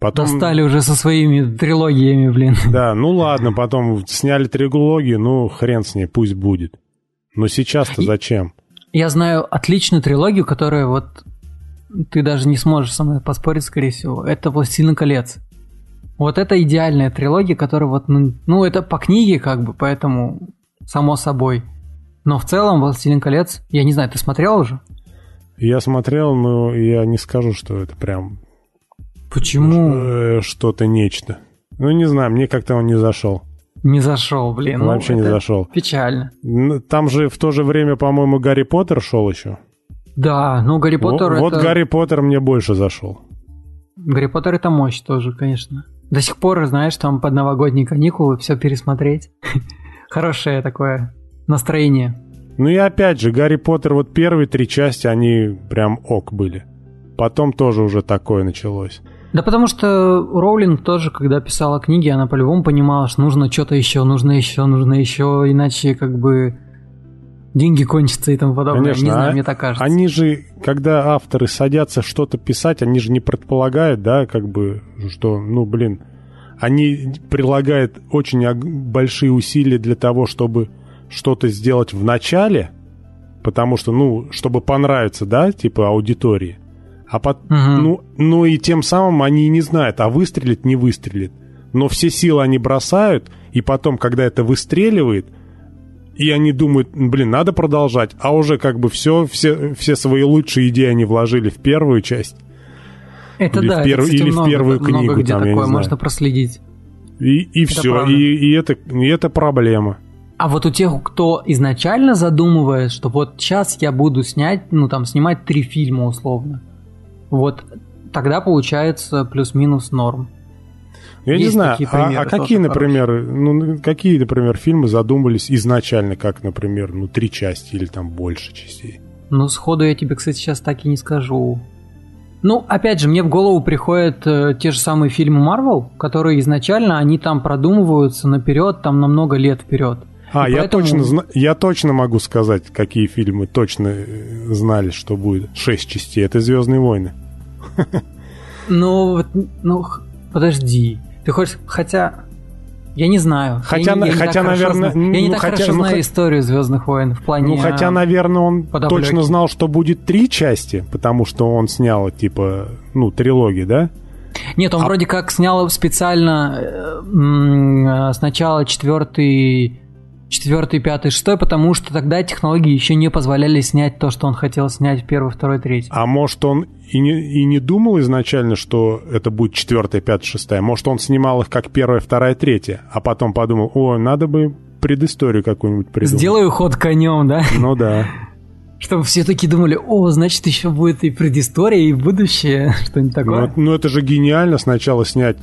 Потом... Достали уже со своими трилогиями, блин. Да, ну ладно, потом сняли трилогию, ну хрен с ней, пусть будет. Но сейчас-то зачем? Я знаю отличную трилогию, которая вот ты даже не сможешь со мной поспорить, скорее всего. Это «Властелин колец». Вот это идеальная трилогия, которая вот, ну, ну, это по книге как бы, поэтому само собой. Но в целом «Властелин колец», я не знаю, ты смотрел уже? Я смотрел, но я не скажу, что это прям... Почему? Э, что-то нечто. Ну, не знаю, мне как-то он не зашел. Не зашел, блин. Ну, Вообще ну, не зашел. Печально. Там же в то же время, по-моему, Гарри Поттер шел еще. Да, ну Гарри Поттер вот, это... Вот Гарри Поттер мне больше зашел. Гарри Поттер это мощь тоже, конечно. До сих пор, знаешь, там под новогодние каникулы все пересмотреть. Хорошее такое настроение. Ну и опять же, Гарри Поттер, вот первые три части, они прям ок были. Потом тоже уже такое началось. Да потому что Роулинг тоже, когда писала книги, она по-любому понимала, что нужно что-то еще, нужно еще, нужно еще, иначе как бы деньги кончатся и тому подобное. Конечно, не знаю, а мне так кажется. Они же, когда авторы садятся что-то писать, они же не предполагают, да, как бы, что, ну, блин, они прилагают очень большие усилия для того, чтобы что-то сделать в начале, потому что, ну, чтобы понравиться, да, типа аудитории. А под, угу. ну, ну и тем самым они не знают, а выстрелит, не выстрелит. Но все силы они бросают, и потом, когда это выстреливает, и они думают, блин, надо продолжать, а уже как бы все, все, все свои лучшие идеи они вложили в первую часть. Это или да, в перв... это, кстати, или много, в первую много книгу, где там, такое можно проследить. И, и все, и, и, это, и это проблема. А вот у тех, кто изначально задумывает, что вот сейчас я буду снять, ну там, снимать три фильма условно, вот тогда получается плюс-минус норм. Я Есть не знаю, а, а какие, например, ну, какие, например, фильмы задумывались изначально, как, например, ну, три части или там больше частей? Ну, сходу я тебе, кстати, сейчас так и не скажу. Ну, опять же, мне в голову приходят э, те же самые фильмы Marvel, которые изначально, они там продумываются наперед, там на много лет вперед. А, я, точно, я точно могу сказать, какие фильмы точно э, знали, что будет. Шесть частей. Это «Звездные войны». Ну, ну, подожди. Ты хочешь, хотя, я не знаю. Хотя, я, я хотя наверное... Знаю, я не ну, так хотя, хорошо ну, знаю историю «Звездных войн» в плане... Ну, хотя, наверное, он подоплеки. точно знал, что будет три части, потому что он снял, типа, ну, трилогии, да? Нет, он а... вроде как снял специально э, э, сначала четвертый четвертый, пятый, шестой, потому что тогда технологии еще не позволяли снять то, что он хотел снять в первый, второй, третий. А может он и не, и не думал изначально, что это будет четвертая, пятая, шестая? Может он снимал их как первая, вторая, третья, а потом подумал, о, надо бы предысторию какую-нибудь придумать. Сделаю ход конем, да? Ну да. Чтобы все такие думали, о, значит, еще будет и предыстория, и будущее, что-нибудь такое. Ну, ну, это же гениально сначала снять,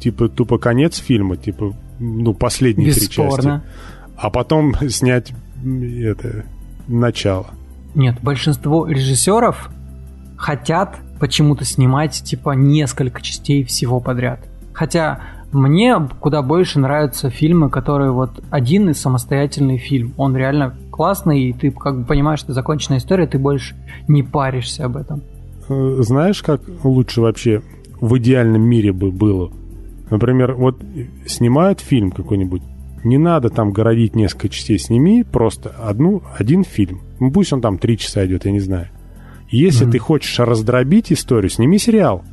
типа, тупо конец фильма, типа, ну, последние три части. А потом снять это, начало. Нет, большинство режиссеров хотят почему-то снимать, типа, несколько частей всего подряд. Хотя мне куда больше нравятся фильмы, которые вот один и самостоятельный фильм. Он реально классный, и ты как бы понимаешь, что законченная история, ты больше не паришься об этом. Э, знаешь, как лучше вообще в идеальном мире бы было? Например, вот снимают фильм какой-нибудь, не надо там городить несколько частей, сними просто одну, один фильм. Ну, пусть он там три часа идет, я не знаю. Если mm-hmm. ты хочешь раздробить историю, сними сериал.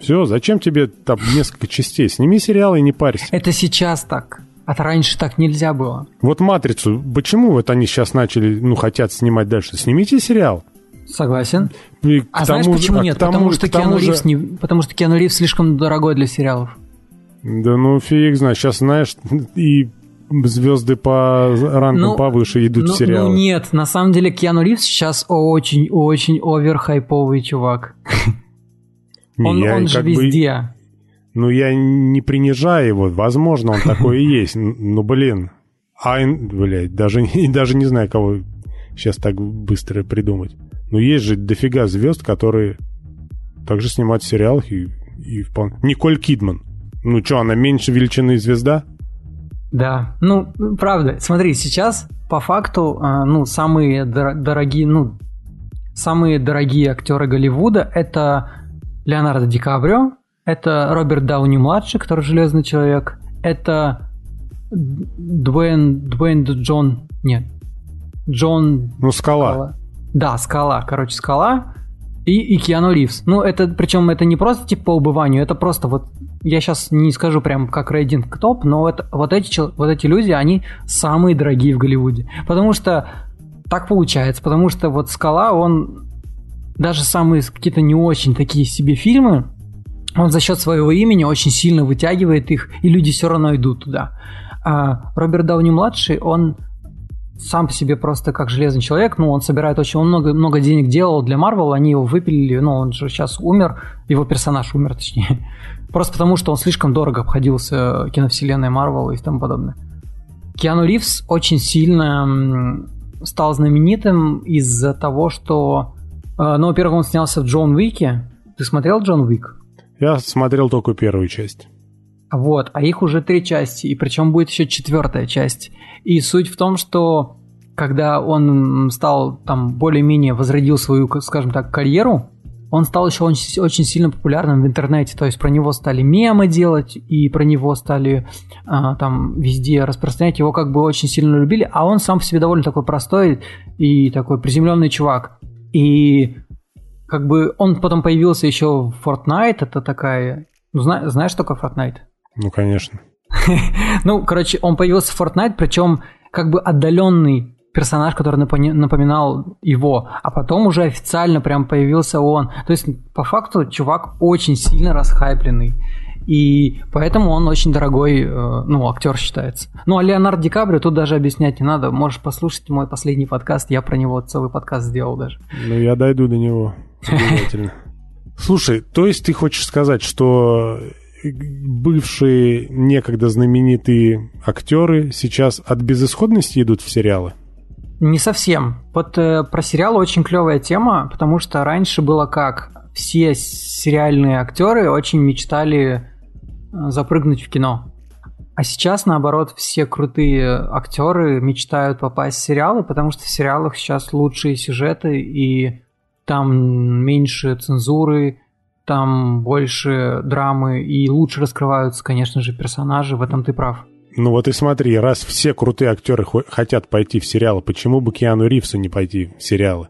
Все, зачем тебе там несколько частей? Сними сериал и не парься. Это сейчас так. А раньше так нельзя было. Вот «Матрицу», почему вот они сейчас начали, ну, хотят снимать дальше? Снимите сериал. Согласен. И а знаешь, почему же, нет? тому, потому, что Киану же... Ривз не... потому что Киану Ривз слишком дорогой для сериалов. Да ну фиг знает. Сейчас, знаешь, и звезды по рангам ну, повыше идут ну, в сериалы. Ну нет, на самом деле Киану Ривз сейчас очень-очень оверхайповый чувак. Не, он, он же везде. Бы, ну, я не принижаю его. Возможно, он такой и есть. Ну, блин. Айн, блядь, даже, даже не знаю, кого сейчас так быстро придумать. Но есть же дофига звезд, которые также снимают в сериалах и, и вполне... Николь Кидман. Ну что, она меньше величины звезда? Да, ну, правда. Смотри, сейчас по факту, а, ну, самые дорогие, ну, самые дорогие актеры Голливуда это Леонардо Ди Каприо, это Роберт Дауни младший, который Железный человек, это Дуэйн, Дуэйн Джон, нет, Джон... Ну, Скала. Скала. Да, Скала, короче, Скала и, и Киану Ривз. Ну, это, причем это не просто типа по убыванию, это просто вот, я сейчас не скажу прям как рейтинг топ, но это, вот, эти, вот эти люди, они самые дорогие в Голливуде. Потому что так получается, потому что вот Скала, он даже самые какие-то не очень такие себе фильмы, он за счет своего имени очень сильно вытягивает их, и люди все равно идут туда. А Роберт Дауни младший, он сам по себе просто как железный человек, ну, он собирает очень много, много денег делал для Марвел, они его выпилили, ну, он же сейчас умер, его персонаж умер, точнее. Просто потому, что он слишком дорого обходился киновселенной Марвел и тому подобное. Киану Ривз очень сильно стал знаменитым из-за того, что а, ну, во-первых, он снялся в Джон Уике. Ты смотрел Джон Уик? Я смотрел только первую часть. Вот, а их уже три части, и причем будет еще четвертая часть. И суть в том, что когда он стал там более-менее возродил свою, скажем так, карьеру, он стал еще очень, очень сильно популярным в интернете, то есть про него стали мемы делать, и про него стали а, там везде распространять, его как бы очень сильно любили, а он сам по себе довольно такой простой и такой приземленный чувак. И как бы он потом появился еще в Fortnite, это такая... Ну, зна... знаешь, что такое Fortnite? Ну, конечно. ну, короче, он появился в Fortnite, причем как бы отдаленный персонаж, который напоминал его, а потом уже официально прям появился он. То есть, по факту, чувак очень сильно расхайпленный. И поэтому он очень дорогой, э, ну, актер считается. Ну, а Леонард Ди Каприо тут даже объяснять не надо. Можешь послушать мой последний подкаст, я про него целый подкаст сделал даже. Ну, я дойду до него обязательно. Слушай, то есть ты хочешь сказать, что бывшие некогда знаменитые актеры сейчас от безысходности идут в сериалы? Не совсем. Вот э, про сериалы очень клевая тема, потому что раньше было как? Все сериальные актеры очень мечтали запрыгнуть в кино. А сейчас, наоборот, все крутые актеры мечтают попасть в сериалы, потому что в сериалах сейчас лучшие сюжеты, и там меньше цензуры, там больше драмы, и лучше раскрываются, конечно же, персонажи, в этом ты прав. Ну вот и смотри, раз все крутые актеры хотят пойти в сериалы, почему бы Киану Ривзу не пойти в сериалы?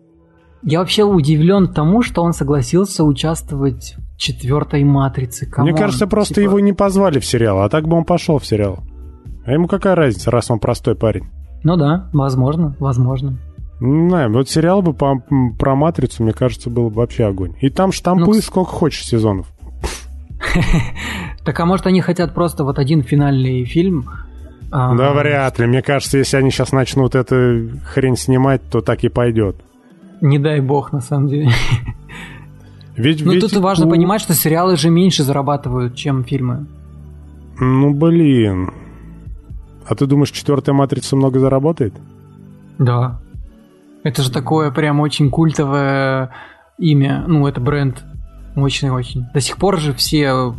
Я вообще удивлен тому, что он согласился участвовать в четвертой матрице. Come on, Мне кажется, просто типа... его не позвали в сериал, а так бы он пошел в сериал. А ему какая разница, раз он простой парень? Ну да, возможно, возможно. Не знаю, вот сериал бы по, про матрицу, мне кажется, был бы вообще огонь. И там штампы ну, сколько хочешь сезонов. Так а может они хотят просто вот один финальный фильм? А, да вряд ли. Мне кажется, если они сейчас начнут эту хрень снимать, то так и пойдет. не дай бог, на самом деле. Ведь, ну, ведь тут важно у... понимать, что сериалы же меньше зарабатывают, чем фильмы. Ну, блин. А ты думаешь, четвертая матрица много заработает? Да. Это же такое прям очень культовое имя. Ну, это бренд. Очень-очень. До сих пор же все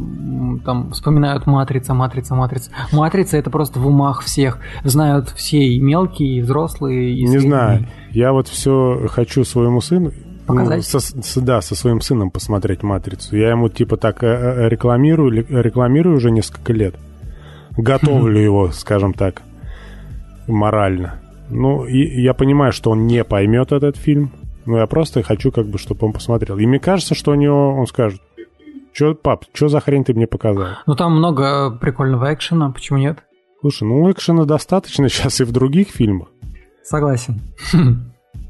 там вспоминают матрица, матрица, матрица. Матрица это просто в умах всех. Знают все и мелкие, и взрослые, и Не средние. знаю. Я вот все хочу своему сыну. Показать? Ну, со, с- да, со своим сыном посмотреть матрицу. Я ему типа так э, э, рекламирую, рекламирую уже несколько лет. Готовлю его, скажем так, морально. Ну, и я понимаю, что он не поймет этот фильм. Но я просто хочу, как бы, чтобы он посмотрел. И мне кажется, что у него он скажет: Че, пап, что за хрень ты мне показал? Ну, там много прикольного экшена, почему нет? Слушай, ну экшена достаточно сейчас и в других фильмах. Согласен.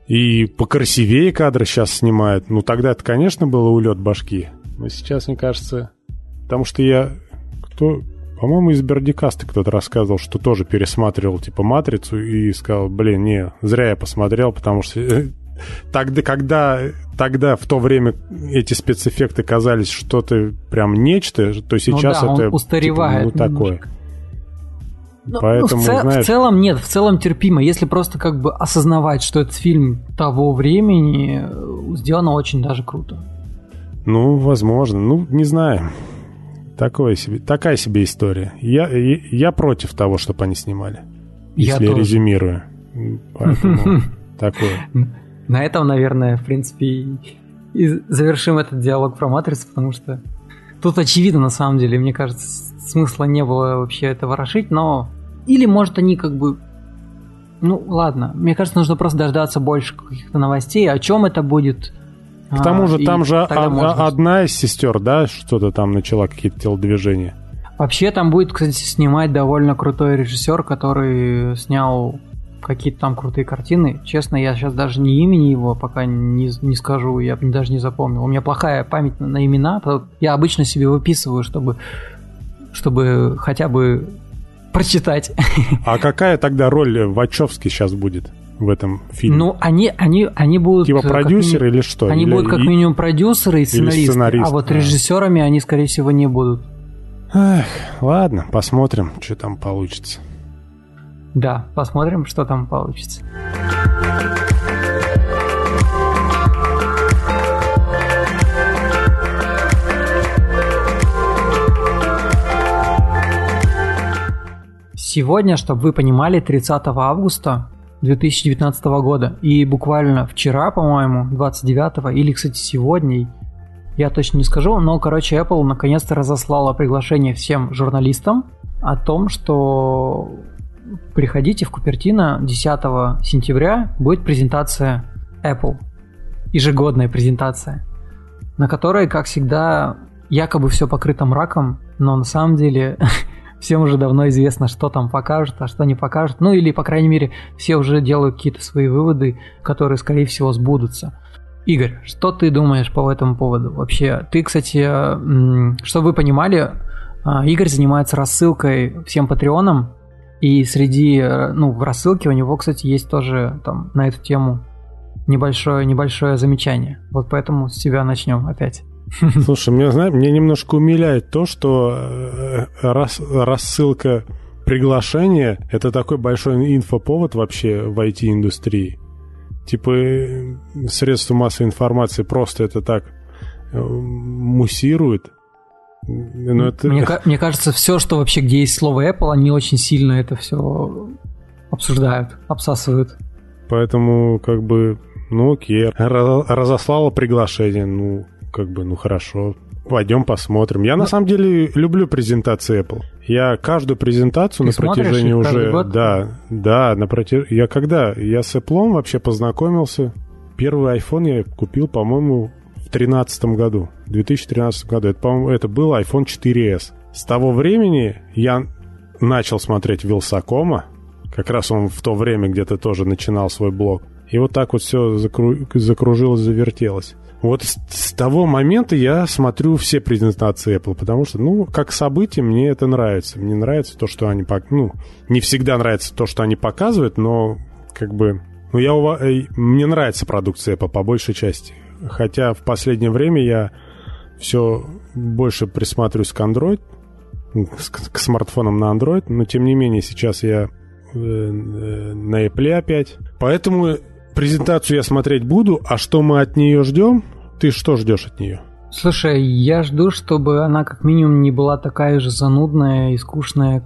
И покрасивее кадры сейчас снимают. Ну, тогда это, конечно, было улет башки. Но сейчас, мне кажется... Потому что я... Кто... По-моему, из Бердикаста кто-то рассказывал, что тоже пересматривал, типа, «Матрицу» и сказал, блин, не, зря я посмотрел, потому что... э, Тогда, когда, тогда, в то время эти спецэффекты казались что-то прям нечто, то сейчас Ну да, он это устаревает типа, ну, такое. Ну, Поэтому, ну, в, це- знаешь- в целом нет, в целом терпимо. Если просто как бы осознавать, что этот фильм того времени э, сделано очень даже круто. Ну, возможно. Ну, не знаю. Такое себе, такая себе история. Я, я, я против того, чтобы они снимали. Я Если я тоже. резюмирую. Поэтому такое. На этом, наверное, в принципе, и, завершим этот диалог про матрицу, потому что тут очевидно, на самом деле, мне кажется, смысла не было вообще это ворошить, но... Или, может, они как бы... Ну, ладно. Мне кажется, нужно просто дождаться больше каких-то новостей, о чем это будет. К тому же, А, там же од- можно- одна из сестер, да, что-то там начала какие-то телодвижения. Вообще там будет, кстати, снимать довольно крутой режиссер, который снял какие-то там крутые картины. Честно, я сейчас даже ни имени его пока не, не скажу, я даже не запомнил. У меня плохая память на, на имена, я обычно себе выписываю, чтобы, чтобы хотя бы прочитать. А какая тогда роль Вачовски сейчас будет в этом фильме? Ну, они, они, они будут... типа э, продюсеры или что? Они Или- будут как минимум продюсеры и сценаристы, сценаристы, а вот да. режиссерами они, скорее всего, не будут. Эх, ладно, посмотрим, что там получится. Да, посмотрим, что там получится. Сегодня, чтобы вы понимали, 30 августа 2019 года. И буквально вчера, по-моему, 29 или, кстати, сегодня, я точно не скажу, но, короче, Apple наконец-то разослала приглашение всем журналистам о том, что приходите в Купертино 10 сентября, будет презентация Apple. Ежегодная презентация, на которой, как всегда, якобы все покрыто мраком, но на самом деле всем уже давно известно, что там покажут, а что не покажут. Ну или, по крайней мере, все уже делают какие-то свои выводы, которые, скорее всего, сбудутся. Игорь, что ты думаешь по этому поводу вообще? Ты, кстати, чтобы вы понимали, а, Игорь занимается рассылкой всем патреонам, и среди, э, ну, в рассылке у него, кстати, есть тоже там на эту тему небольшое, небольшое замечание. Вот поэтому с тебя начнем опять. Слушай, мне, знаешь, мне немножко умиляет то, что э, рас- рассылка приглашения — это такой большой инфоповод вообще в IT-индустрии. Типа э, средства массовой информации просто это так э, муссируют. Ну, это... Мне, мне кажется, все, что вообще, где есть слово Apple, они очень сильно это все обсуждают, обсасывают. Поэтому, как бы, ну окей, разослала приглашение, ну, как бы, ну хорошо, пойдем посмотрим. Я на самом деле люблю презентации Apple. Я каждую презентацию Ты на протяжении уже, год? да, да, на проти... Я когда? Я с Apple вообще познакомился. Первый iPhone я купил, по-моему, в 2013 году, в 2013 году. Это, по-моему, это был iPhone 4s. С того времени я начал смотреть Вилсакома, как раз он в то время где-то тоже начинал свой блог. И вот так вот все закру... закружилось, завертелось. Вот с, с того момента я смотрю все презентации Apple, потому что, ну, как событие, мне это нравится. Мне нравится то, что они... Ну, не всегда нравится то, что они показывают, но как бы Ну, я. Э, мне нравится продукция Apple по большей части. Хотя в последнее время я все больше присматриваюсь к Android, к смартфонам на Android, но тем не менее сейчас я э, на Apple опять. Поэтому презентацию я смотреть буду, а что мы от нее ждем? Ты что ждешь от нее? Слушай, я жду, чтобы она как минимум не была такая же занудная и скучная,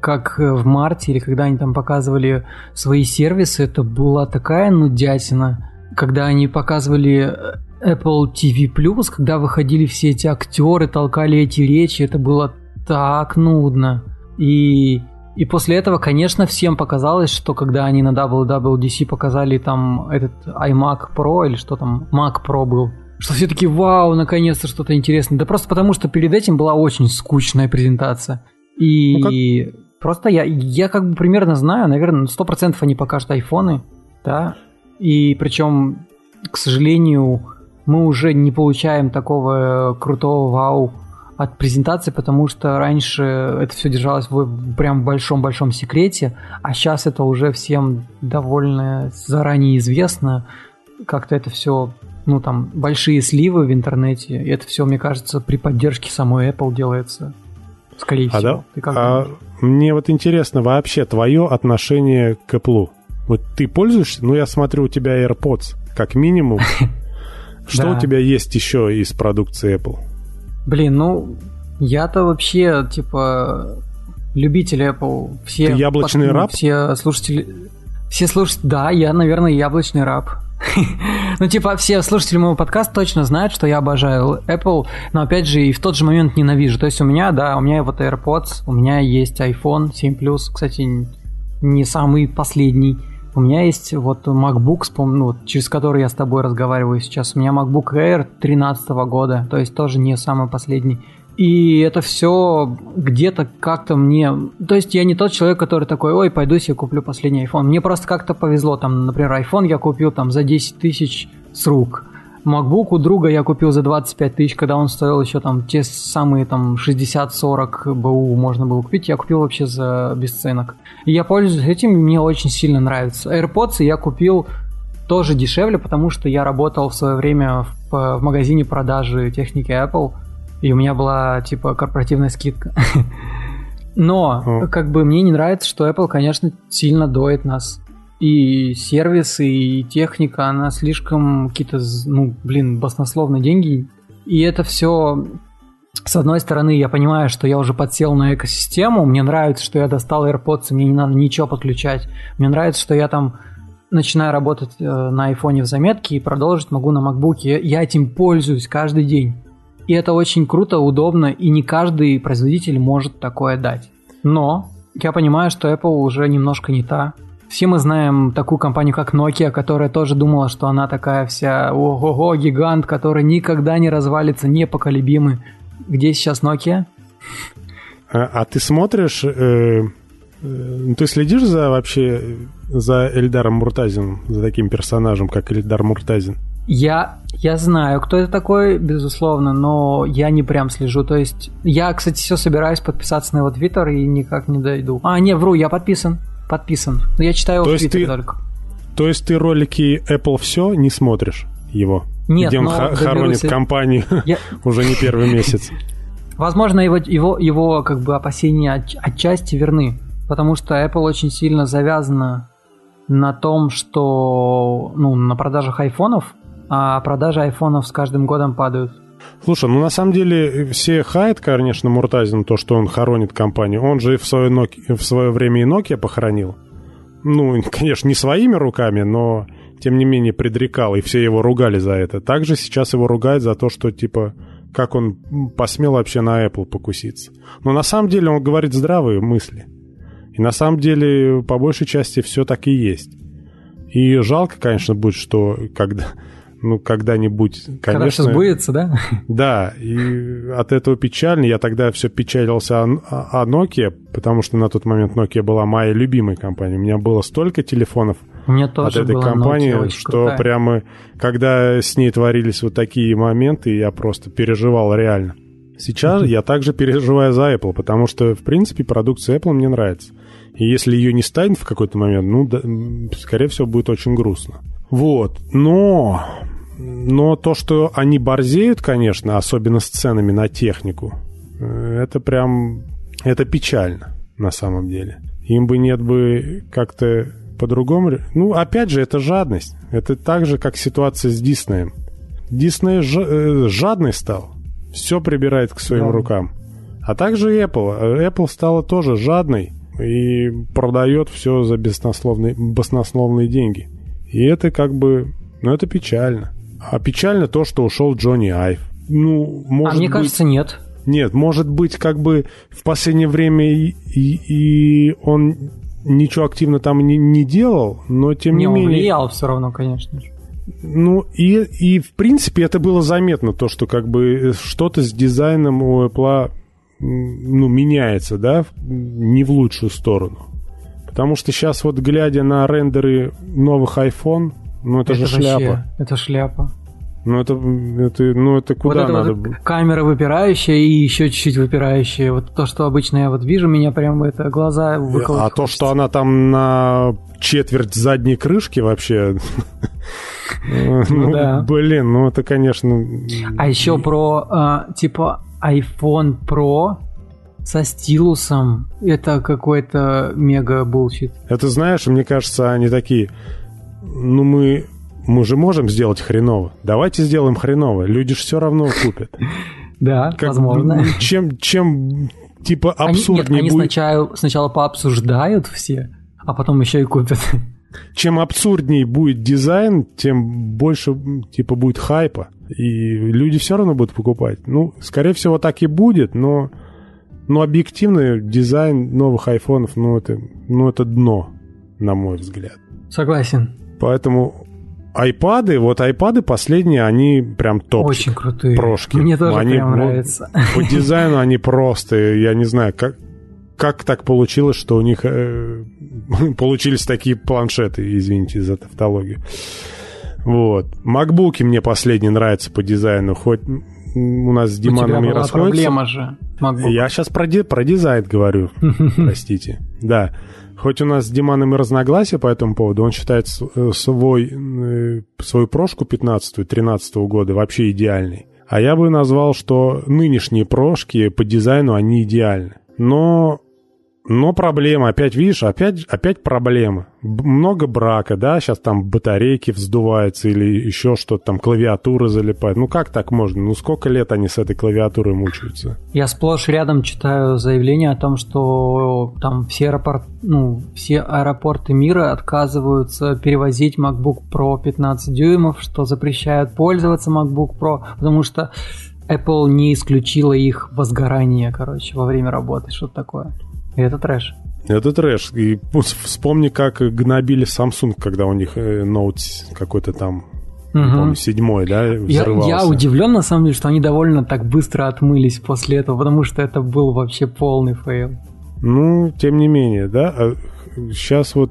как в марте, или когда они там показывали свои сервисы, это была такая нудятина. Когда они показывали Apple TV+, когда выходили все эти актеры, толкали эти речи, это было так нудно. И, и после этого, конечно, всем показалось, что когда они на WWDC показали там этот iMac Pro или что там, Mac Pro был, что все таки вау, наконец-то что-то интересное. Да просто потому, что перед этим была очень скучная презентация. И ну, как... просто я, я как бы примерно знаю, наверное, сто процентов они покажут айфоны, да, и причем, к сожалению, мы уже не получаем такого крутого вау от презентации, потому что раньше это все держалось в прям большом-большом секрете, а сейчас это уже всем довольно заранее известно. Как-то это все, ну там, большие сливы в интернете, и это все, мне кажется, при поддержке самой Apple делается. Скорее а всего. Да? Ты как а мне вот интересно вообще твое отношение к Apple. Вот ты пользуешься, ну я смотрю, у тебя AirPods, как минимум. Что у тебя есть еще из продукции Apple? Блин, ну, я-то вообще, типа, любитель Apple. Все Ты яблочный раб? Все слушатели... Все слушатели... Да, я, наверное, яблочный раб. ну, типа, все слушатели моего подкаста точно знают, что я обожаю Apple, но, опять же, и в тот же момент ненавижу. То есть у меня, да, у меня вот AirPods, у меня есть iPhone 7 Plus, кстати, не самый последний. У меня есть вот MacBook, ну, через который я с тобой разговариваю сейчас. У меня MacBook Air 2013 года, то есть тоже не самый последний. И это все где-то как-то мне... То есть я не тот человек, который такой, ой, пойду себе куплю последний iPhone. Мне просто как-то повезло. Там, например, iPhone я купил там за 10 тысяч с рук. MacBook у друга я купил за 25 тысяч, когда он стоил еще там те самые там 60-40 БУ можно было купить, я купил вообще за бесценок. И я пользуюсь этим, мне очень сильно нравится. AirPods я купил тоже дешевле, потому что я работал в свое время в, в магазине продажи техники Apple, и у меня была типа корпоративная скидка. Но, как бы мне не нравится, что Apple, конечно, сильно доит нас и сервисы, и техника, она слишком какие-то, ну, блин, баснословные деньги. И это все с одной стороны, я понимаю, что я уже подсел на экосистему, мне нравится, что я достал AirPods, мне не надо ничего подключать. Мне нравится, что я там начинаю работать э, на айфоне в заметке и продолжить могу на макбуке. Я этим пользуюсь каждый день. И это очень круто, удобно, и не каждый производитель может такое дать. Но я понимаю, что Apple уже немножко не та. Все мы знаем такую компанию, как Nokia, которая тоже думала, что она такая вся ого-го, гигант, который никогда не развалится, непоколебимый. Где сейчас Nokia? А, а ты смотришь, э, э, ты следишь за вообще за Эльдаром Муртазиным, за таким персонажем, как Эльдар Муртазин? Я, я знаю, кто это такой, безусловно, но я не прям слежу. То есть, я, кстати, все собираюсь подписаться на его твиттер и никак не дойду. А, не, вру, я подписан подписан. Но я читаю его в Твиттере только. То есть ты ролики Apple все не смотришь его? Нет, Где он но хоронит компанию я... уже не первый месяц. Возможно, его, его, его как бы опасения от, отчасти верны, потому что Apple очень сильно завязана на том, что ну, на продажах айфонов, а продажи айфонов с каждым годом падают. Слушай, ну на самом деле все хает, конечно, Муртазин, то, что он хоронит компанию. Он же в свое, Nokia, в свое время и Nokia похоронил. Ну, конечно, не своими руками, но тем не менее предрекал, и все его ругали за это. Также сейчас его ругают за то, что, типа, как он посмел вообще на Apple покуситься. Но на самом деле он говорит здравые мысли. И на самом деле, по большей части, все так и есть. И жалко, конечно, будет, что когда ну, когда-нибудь, конечно... Когда все сбудется, да? Да, и от этого печально. Я тогда все печалился о, о Nokia, потому что на тот момент Nokia была моей любимой компанией. У меня было столько телефонов У меня тоже от этой компании, Nokia что крутая. прямо, когда с ней творились вот такие моменты, я просто переживал реально. Сейчас я также переживаю за Apple, потому что, в принципе, продукция Apple мне нравится. И если ее не станет в какой-то момент, ну, да, скорее всего, будет очень грустно. Вот. Но, но то, что они борзеют, конечно, особенно с ценами на технику, э, это прям, это печально на самом деле. Им бы нет бы как-то по-другому... Ну, опять же, это жадность. Это так же, как ситуация с Диснеем. Дисней ж... Э, жадный стал. Все прибирает к своим да. рукам. А также Apple. Apple стала тоже жадной и продает все за баснословные, баснословные деньги. И это как бы... Ну, это печально. А печально то, что ушел Джонни Айв. Ну, может а мне быть... кажется, нет. Нет, может быть, как бы в последнее время и, и, и он ничего активно там не, не делал, но тем не, не менее... он влиял все равно, конечно же. Ну, и, и в принципе это было заметно, то, что как бы что-то с дизайном у Apple ну, меняется, да, не в лучшую сторону. Потому что сейчас вот глядя на рендеры новых iPhone, ну это, это же вообще, шляпа. Это шляпа. Ну это, это, ну это куда вот это надо? Вот камера выпирающая и еще чуть-чуть выпирающая. Вот то, что обычно я вот вижу, меня прям это глаза выколачивают. А то, что она там на четверть задней крышки вообще... Ну, ну да. Блин, ну это, конечно... А еще про, а, типа, iPhone Pro со стилусом. Это какой-то мега bullshit. Это знаешь, мне кажется, они такие... Ну, мы мы же можем сделать хреново. Давайте сделаем хреново. Люди же все равно купят. Да, как, возможно. Чем, чем типа абсурднее они, нет, будет... они сначала, сначала пообсуждают все, а потом еще и купят. Чем абсурднее будет дизайн, тем больше типа будет хайпа. И люди все равно будут покупать. Ну, скорее всего, так и будет, но, но объективно дизайн новых айфонов, ну это, ну, это дно, на мой взгляд. Согласен. Поэтому айпады, вот айпады последние, они прям топ. Очень крутые. Прошки. Мне тоже они, прям нравятся. По дизайну они просто, я не знаю, как, как так получилось, что у них э, получились такие планшеты, извините за тавтологию. Вот. Макбуки мне последние нравятся по дизайну, хоть у нас с Диманом не расходятся. проблема же. MacBook. Я сейчас про, про дизайн говорю, простите. Да. Хоть у нас с Диманом и разногласия по этому поводу, он считает э, свой, э, свою прошку 15-13 года вообще идеальной. А я бы назвал, что нынешние прошки по дизайну, они идеальны. Но но проблема, опять видишь, опять, опять проблема. Много брака, да, сейчас там батарейки вздуваются или еще что-то, там клавиатура залипает. Ну как так можно? Ну сколько лет они с этой клавиатурой мучаются? Я сплошь рядом читаю заявление о том, что там все, аэропорт, ну, все аэропорты мира отказываются перевозить MacBook Pro 15 дюймов, что запрещают пользоваться MacBook Pro, потому что Apple не исключила их возгорание, короче, во время работы, что-то такое. И это трэш. Это трэш. И вспомни, как гнобили Samsung, когда у них э, Note какой-то там угу. седьмой, да, взрывался. Я, я удивлен, на самом деле, что они довольно так быстро отмылись после этого, потому что это был вообще полный фейл. Ну, тем не менее, да. Сейчас а вот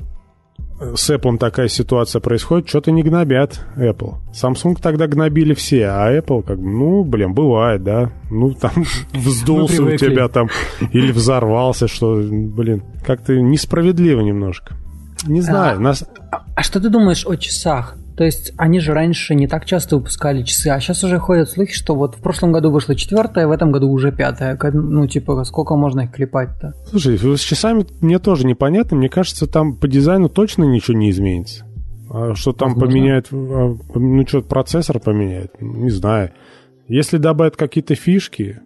с Apple такая ситуация происходит, что-то не гнобят Apple. Samsung тогда гнобили все, а Apple как бы, ну, блин, бывает, да. Ну, там вздулся у тебя там или взорвался, что, блин, как-то несправедливо немножко. Не знаю, а, нас... А что ты думаешь о часах? То есть они же раньше не так часто выпускали часы, а сейчас уже ходят слухи, что вот в прошлом году вышло четвертое, в этом году уже пятое. Ну, типа, сколько можно их клепать-то? Слушай, с часами мне тоже непонятно. Мне кажется, там по дизайну точно ничего не изменится. А что там Возможно. поменяет, а, ну что, процессор поменяет, не знаю. Если добавят какие-то фишки,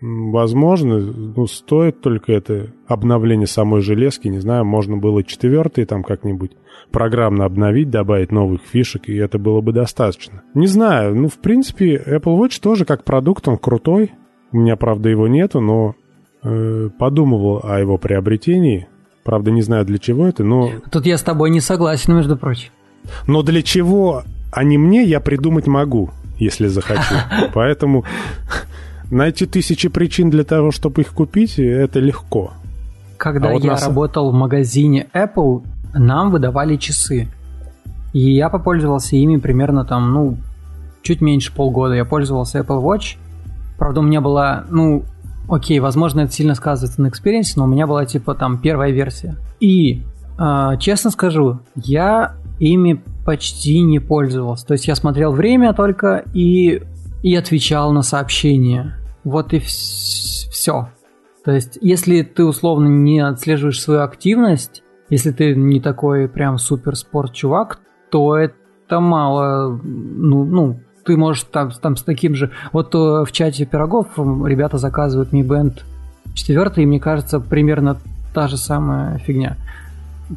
Возможно, ну, стоит только это обновление самой железки. Не знаю, можно было четвертый там как-нибудь программно обновить, добавить новых фишек, и это было бы достаточно. Не знаю, ну, в принципе, Apple Watch тоже как продукт, он крутой. У меня, правда, его нету, но э, подумывал о его приобретении. Правда, не знаю, для чего это, но... Тут я с тобой не согласен, между прочим. Но для чего, а не мне, я придумать могу, если захочу. Поэтому Найти тысячи причин для того, чтобы их купить, это легко. Когда а вот я нас... работал в магазине Apple, нам выдавали часы. И я попользовался ими примерно там, ну, чуть меньше полгода. Я пользовался Apple Watch. Правда, у меня была, ну, окей, возможно, это сильно сказывается на экспириенсе, но у меня была типа там первая версия. И, э, честно скажу, я ими почти не пользовался. То есть я смотрел время только и, и отвечал на сообщения. Вот и все. То есть, если ты условно не отслеживаешь свою активность, если ты не такой прям супер спорт чувак, то это мало, ну, ну, ты можешь там, там с таким же... Вот э, в чате пирогов ребята заказывают Mi Band 4, и мне кажется, примерно та же самая фигня.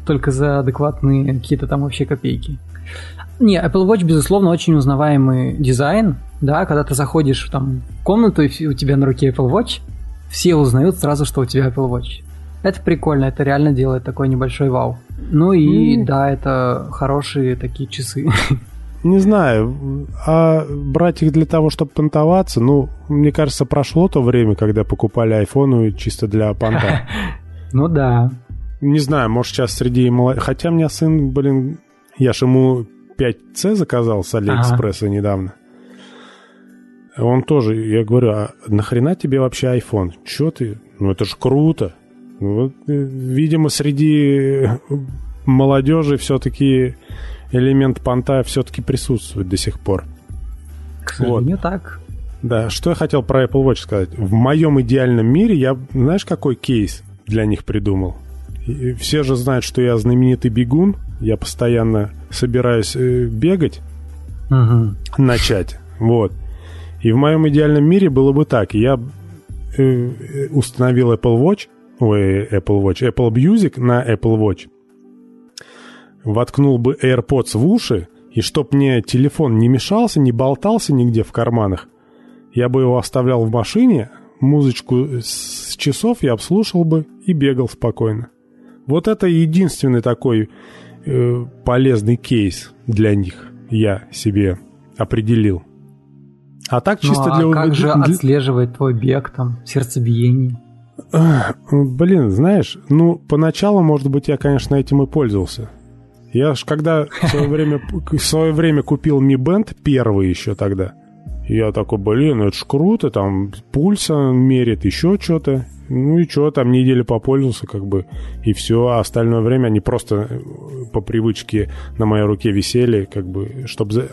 Только за адекватные какие-то там вообще копейки. Не, Apple Watch, безусловно, очень узнаваемый дизайн, да, когда ты заходишь там, в комнату, и у тебя на руке Apple Watch, все узнают сразу, что у тебя Apple Watch. Это прикольно, это реально делает такой небольшой вау. Ну и mm. да, это хорошие такие часы. Не знаю, а брать их для того, чтобы понтоваться, ну, мне кажется, прошло то время, когда покупали айфоны чисто для понта. Ну да. Не знаю, может сейчас среди молодых... Хотя у меня сын, блин, я ж ему 5C заказал с Алиэкспресса ага. недавно. Он тоже, я говорю, а нахрена тебе вообще iPhone? Че ты? Ну это ж круто. Вот, э, видимо, среди молодежи все-таки элемент понта все-таки присутствует до сих пор. К сожалению, вот. так. Да, что я хотел про Apple Watch сказать. В моем идеальном мире я, знаешь, какой кейс для них придумал? И все же знают, что я знаменитый бегун. Я постоянно собираюсь э, бегать, угу. начать. Вот. И в моем идеальном мире было бы так. Я э, установил Apple Watch, ой, Apple Watch, Apple Music на Apple Watch – воткнул бы AirPods в уши, и чтоб мне телефон не мешался, не болтался нигде в карманах, я бы его оставлял в машине, музычку с часов я обслушал бы и бегал спокойно. Вот это единственный такой э, полезный кейс для них я себе определил. А так чисто ну, а для... как же отслеживать твой бег, там, сердцебиение? Блин, знаешь, ну, поначалу, может быть, я, конечно, этим и пользовался. Я ж когда в свое время, в свое время купил Mi Band, первый еще тогда, я такой, блин, ну это ж круто, там пульса мерит, еще что-то. Ну и что, там неделю попользовался, как бы, и все. А остальное время они просто э, по привычке на моей руке висели, как бы, чтобы...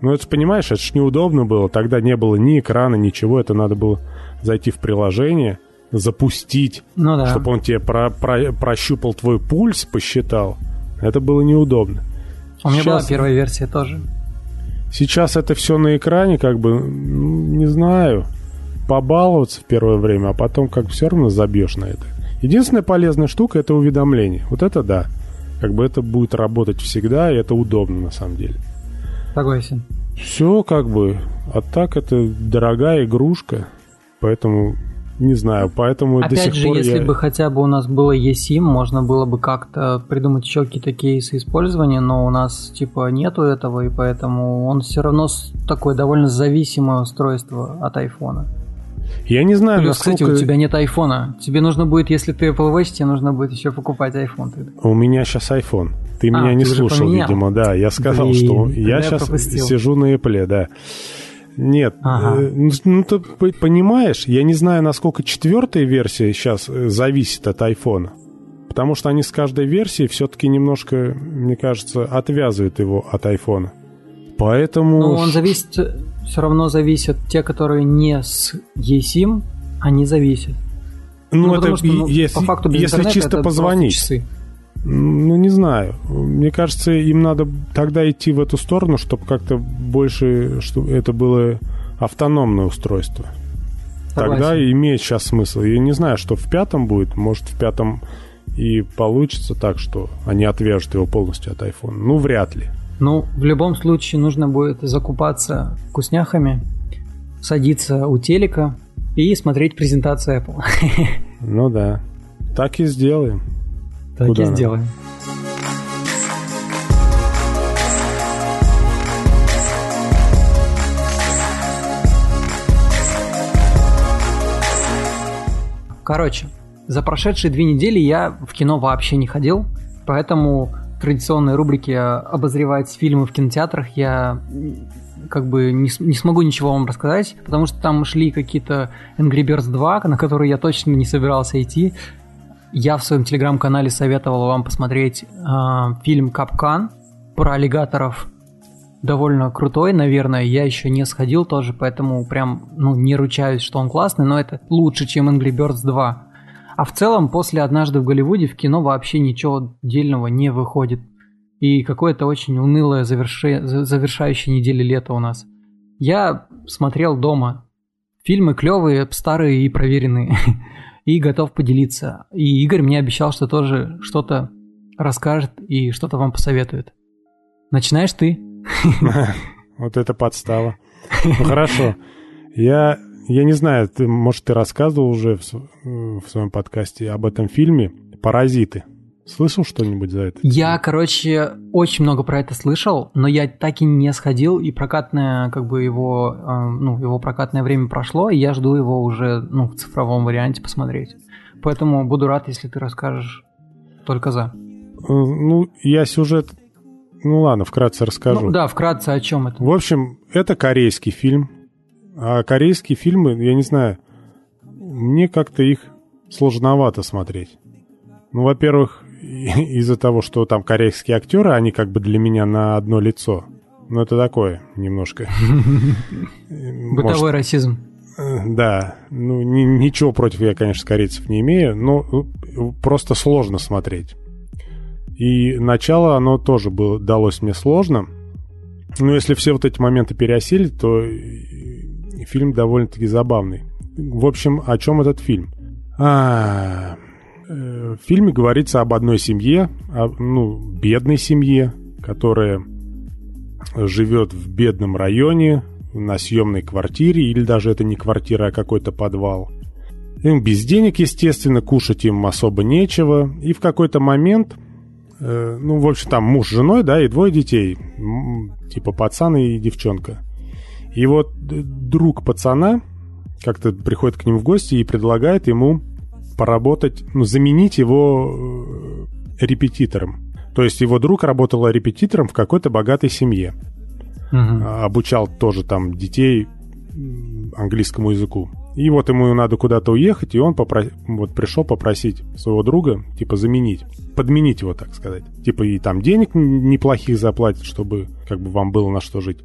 Ну это, понимаешь, это ж неудобно было. Тогда не было ни экрана, ничего. Это надо было зайти в приложение, запустить, ну, да. чтобы он тебе про про прощупал твой пульс, посчитал. Это было неудобно. У меня была первая версия тоже. Сейчас это все на экране, как бы, не знаю, побаловаться в первое время, а потом как все равно забьешь на это. Единственная полезная штука это уведомление. Вот это да. Как бы это будет работать всегда, и это удобно на самом деле. Согласен. Все как бы. А так это дорогая игрушка. Поэтому не знаю, поэтому Опять до сих же, пор если я... бы хотя бы у нас было eSIM, можно было бы как-то придумать еще какие-то кейсы использования, но у нас типа нету этого, и поэтому он все равно такое довольно зависимое устройство от айфона. Я не знаю, Плюс, насколько... кстати, у тебя нет айфона. Тебе нужно будет, если ты Apple Watch, тебе нужно будет еще покупать iPhone. У меня сейчас iPhone. Ты а, меня не слушал, видимо, да. Я сказал, Блин, что я сейчас пропустил. сижу на Apple, да. Нет, ага. э, ну, ну ты понимаешь, я не знаю, насколько четвертая версия сейчас э, зависит от айфона. Потому что они с каждой версией все-таки немножко, мне кажется, отвязывают его от айфона. Поэтому... Ну, он зависит, все равно зависят те, которые не с eSIM, они зависят. Ну, ну это что, ну, если, по факту если чисто позвонить. Часы. Ну, не знаю. Мне кажется, им надо тогда идти в эту сторону, чтобы как-то больше, чтобы это было автономное устройство. Согласен. Тогда имеет сейчас смысл. Я не знаю, что в пятом будет. Может, в пятом и получится так, что они отвяжут его полностью от iPhone. Ну, вряд ли. Ну, в любом случае нужно будет закупаться вкусняхами, садиться у телека и смотреть презентацию Apple. Ну да. Так и сделаем. Так Куда и она? сделаем. Короче, за прошедшие две недели я в кино вообще не ходил, поэтому традиционной рубрике обозревать фильмы в кинотеатрах я как бы не, не смогу ничего вам рассказать, потому что там шли какие-то Angry Birds 2, на которые я точно не собирался идти. Я в своем телеграм-канале советовал вам посмотреть э, фильм «Капкан» про аллигаторов. Довольно крутой, наверное. Я еще не сходил тоже, поэтому прям ну, не ручаюсь, что он классный, но это лучше, чем Angry Birds 2. А в целом, после «Однажды в Голливуде» в кино вообще ничего дельного не выходит. И какое-то очень унылое заверши... завершающее недели лета у нас. Я смотрел дома. Фильмы клевые, старые и проверенные. и готов поделиться. И Игорь мне обещал, что тоже что-то расскажет и что-то вам посоветует. Начинаешь ты. Вот это подстава. Ну хорошо. Я, я не знаю, ты, может, ты рассказывал уже в, в своем подкасте об этом фильме «Паразиты». Слышал что-нибудь за это? Я, короче, очень много про это слышал, но я так и не сходил, и прокатное, как бы его, э, ну, его прокатное время прошло, и я жду его уже, ну, в цифровом варианте посмотреть. Поэтому буду рад, если ты расскажешь только за. Э, ну, я сюжет... Ну ладно, вкратце расскажу. Ну, да, вкратце о чем это. В общем, это корейский фильм. А корейские фильмы, я не знаю, мне как-то их сложновато смотреть. Ну, во-первых, из-за того, что там корейские актеры, они как бы для меня на одно лицо. Ну, это такое немножко. Бытовой расизм. Э, да, ну ни, ничего против я, конечно, корейцев не имею, но э, просто сложно смотреть. И начало оно тоже было, далось мне сложно. Но если все вот эти моменты переосилить, то фильм довольно-таки забавный. В общем, о чем этот фильм? А, Э, в фильме говорится об одной семье, о, ну, бедной семье, которая живет в бедном районе, на съемной квартире, или даже это не квартира, а какой-то подвал. Им без денег, естественно, кушать им особо нечего. И в какой-то момент, э, ну, в общем, там муж с женой, да, и двое детей, типа пацан и девчонка. И вот друг пацана как-то приходит к ним в гости и предлагает ему поработать, ну, заменить его э, репетитором. То есть его друг работал репетитором в какой-то богатой семье. Угу. Обучал тоже там детей английскому языку. И вот ему надо куда-то уехать, и он попро... вот пришел попросить своего друга, типа, заменить, подменить его, так сказать. Типа, и там денег неплохих заплатит, чтобы как бы вам было на что жить.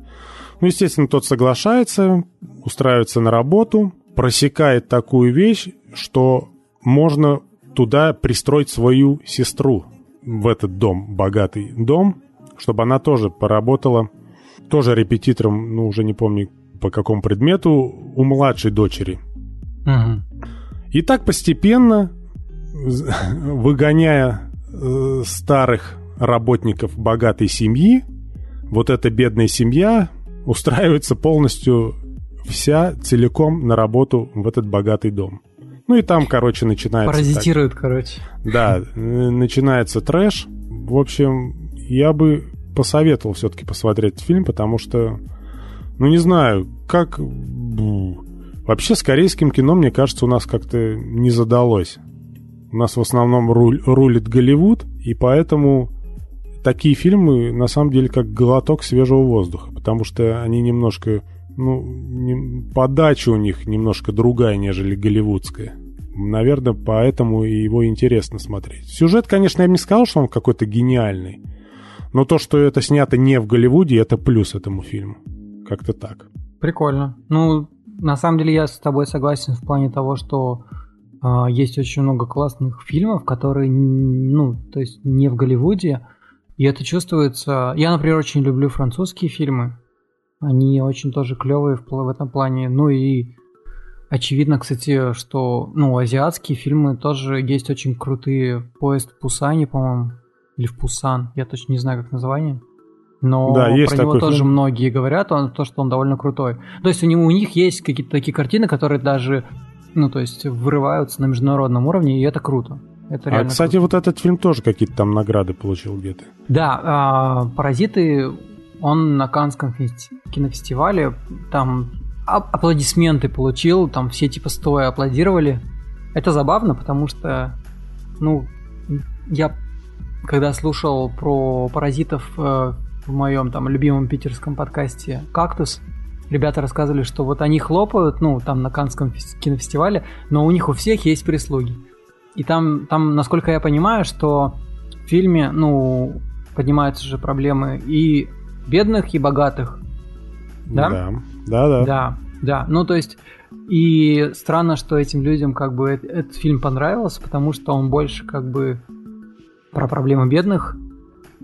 Ну, естественно, тот соглашается, устраивается на работу, просекает такую вещь, что можно туда пристроить свою сестру в этот дом, богатый дом, чтобы она тоже поработала, тоже репетитором, ну, уже не помню по какому предмету, у младшей дочери. Угу. И так постепенно, выгоняя э, старых работников богатой семьи, вот эта бедная семья устраивается полностью вся целиком на работу в этот богатый дом. Ну и там, короче, начинается... Паразитируют, так, короче. Да, начинается трэш. В общем, я бы посоветовал все-таки посмотреть фильм, потому что, ну не знаю, как... Вообще с корейским кино, мне кажется, у нас как-то не задалось. У нас в основном руль, рулит Голливуд, и поэтому такие фильмы на самом деле как глоток свежего воздуха, потому что они немножко, ну, не, подача у них немножко другая, нежели голливудская. Наверное, поэтому его интересно смотреть. Сюжет, конечно, я бы не сказал, что он какой-то гениальный. Но то, что это снято не в Голливуде, это плюс этому фильму. Как-то так. Прикольно. Ну, на самом деле я с тобой согласен в плане того, что э, есть очень много классных фильмов, которые, ну, то есть не в Голливуде, и это чувствуется. Я, например, очень люблю французские фильмы. Они очень тоже клевые в, в этом плане. Ну и Очевидно, кстати, что ну, азиатские фильмы тоже есть очень крутые. Поезд в Пусане, по-моему, или в Пусан, я точно не знаю, как название. Но да, есть про него тоже фильм. многие говорят, он, то, что он довольно крутой. То есть у, него, у них есть какие-то такие картины, которые даже, ну, то есть вырываются на международном уровне, и это круто. Это а, кстати, круто. вот этот фильм тоже какие-то там награды получил где-то. Да, а, «Паразиты», он на Канском кинофестивале, там аплодисменты получил, там все типа стоя аплодировали. Это забавно, потому что, ну, я когда слушал про паразитов э, в моем там любимом питерском подкасте «Кактус», ребята рассказывали, что вот они хлопают, ну, там на Канском кинофестивале, но у них у всех есть прислуги. И там, там, насколько я понимаю, что в фильме, ну, поднимаются же проблемы и бедных, и богатых. Да? Да, да, да. Да, да. Ну, то есть, и странно, что этим людям как бы этот, этот фильм понравился, потому что он больше как бы про проблемы бедных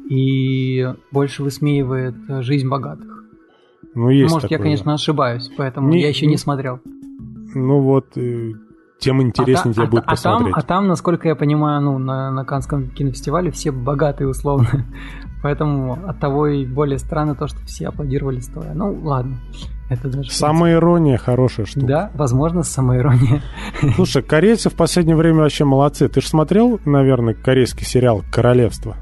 и больше высмеивает жизнь богатых. Ну, есть Может, такое, я, конечно, да. ошибаюсь, поэтому Не- я еще не- не смотрел. Ну вот, э, тем интереснее а, тебе та- будет а, посмотреть. а там, а там, насколько я понимаю, ну, на, на Канском кинофестивале все богатые условно. Поэтому от того и более странно то, что все аплодировали стоя. Ну, ладно. Это даже... Самая ирония хорошая штука. Да, возможно, самоирония. Слушай, корейцы в последнее время вообще молодцы. Ты же смотрел, наверное, корейский сериал «Королевство»?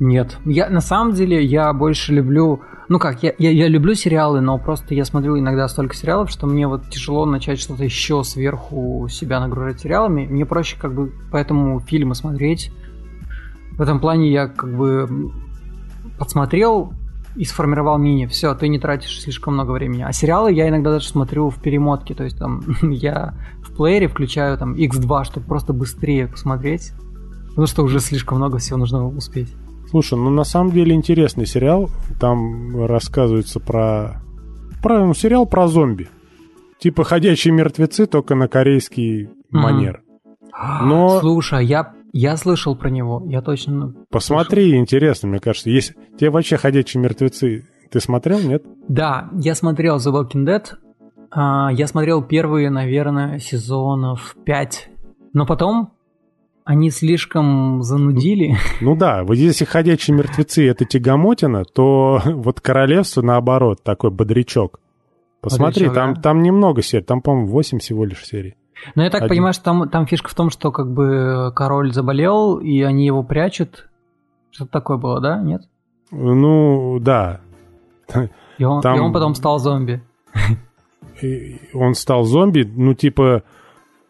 Нет. Я на самом деле я больше люблю. Ну как, я, я, я люблю сериалы, но просто я смотрю иногда столько сериалов, что мне вот тяжело начать что-то еще сверху себя нагружать сериалами. Мне проще как бы поэтому фильмы смотреть. В этом плане я как бы подсмотрел и сформировал мнение. Все, ты не тратишь слишком много времени. А сериалы я иногда даже смотрю в перемотке. То есть там я в плеере включаю там X2, чтобы просто быстрее посмотреть. Потому что уже слишком много всего нужно успеть. Слушай, ну на самом деле интересный сериал. Там рассказывается про... про ну, сериал про зомби. Типа «Ходячие мертвецы», только на корейский Мгм. манер. Но- Слушай, а я, я слышал про него. Я точно... Посмотри, интересно, мне кажется. Есть... Тебе вообще «Ходячие мертвецы» ты смотрел, нет? Да, я смотрел The Walking Dead. А, я смотрел первые, наверное, сезонов 5. Но потом они слишком занудили. Ну да, вот если «Ходячие мертвецы» — это тягомотина, то вот «Королевство» наоборот, такой бодрячок. Посмотри, Бодрячок, там, да? там немного серий, там, по-моему, 8 всего лишь серий. Но я так Один. понимаю, что там, там фишка в том, что как бы король заболел, и они его прячут. Что-то такое было, да? Нет? Ну, да. И он, Там- и он потом стал зомби. И он стал зомби, ну, типа,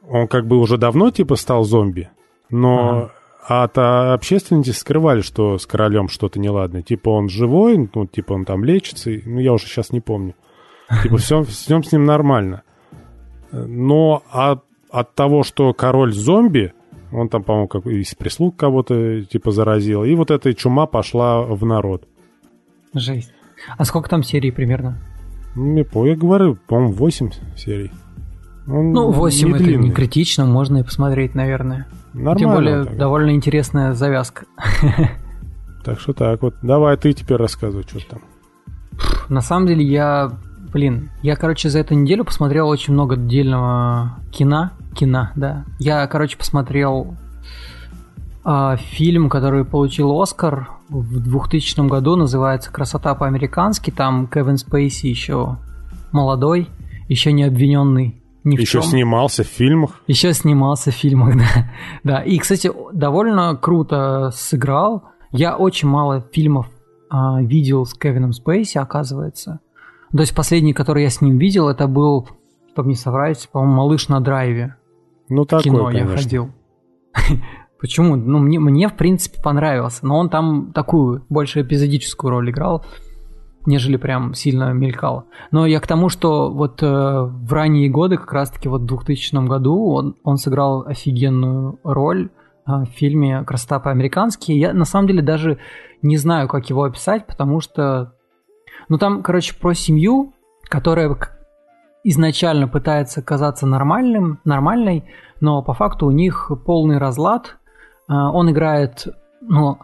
он как бы уже давно, типа, стал зомби, но от а, общественности скрывали, что с королем что-то неладное. Типа, он живой, ну, типа, он там лечится, ну, я уже сейчас не помню. Типа, все, все с ним нормально. Но от, от того, что король зомби, он там, по-моему, как, из прислуг кого-то, типа, заразил, и вот эта чума пошла в народ. Жесть. А сколько там серий примерно? Ну, не помню, я говорю, по-моему, 8 серий. Он Ну, 8 это длинный. не критично, можно и посмотреть, наверное. Нормально. Тем более, так. довольно интересная завязка. Так что так вот. Давай ты теперь рассказывай, что там. На самом деле, я, блин, я, короче, за эту неделю посмотрел очень много отдельного кино. Кино, да. Я, короче, посмотрел а, фильм, который получил Оскар в 2000 году, называется «Красота по-американски». Там Кевин Спейси еще молодой, еще не обвиненный ни в Еще чем. снимался в фильмах. Еще снимался в фильмах, да. да. И, кстати, довольно круто сыграл. Я очень мало фильмов а, видел с Кевином Спейси, оказывается. То есть последний, который я с ним видел, это был, чтобы не соврать, по-моему, «Малыш на драйве». Ну, такой, кино я конечно. ходил. Почему? Ну, мне, мне, в принципе, понравился. Но он там такую, больше эпизодическую роль играл, нежели прям сильно мелькал. Но я к тому, что вот э, в ранние годы, как раз-таки вот в 2000 году, он, он сыграл офигенную роль э, в фильме «Красота по-американски». Я, на самом деле, даже не знаю, как его описать, потому что... Ну, там, короче, про семью, которая изначально пытается казаться нормальным, нормальной, но по факту у них полный разлад. А, Он играет ну,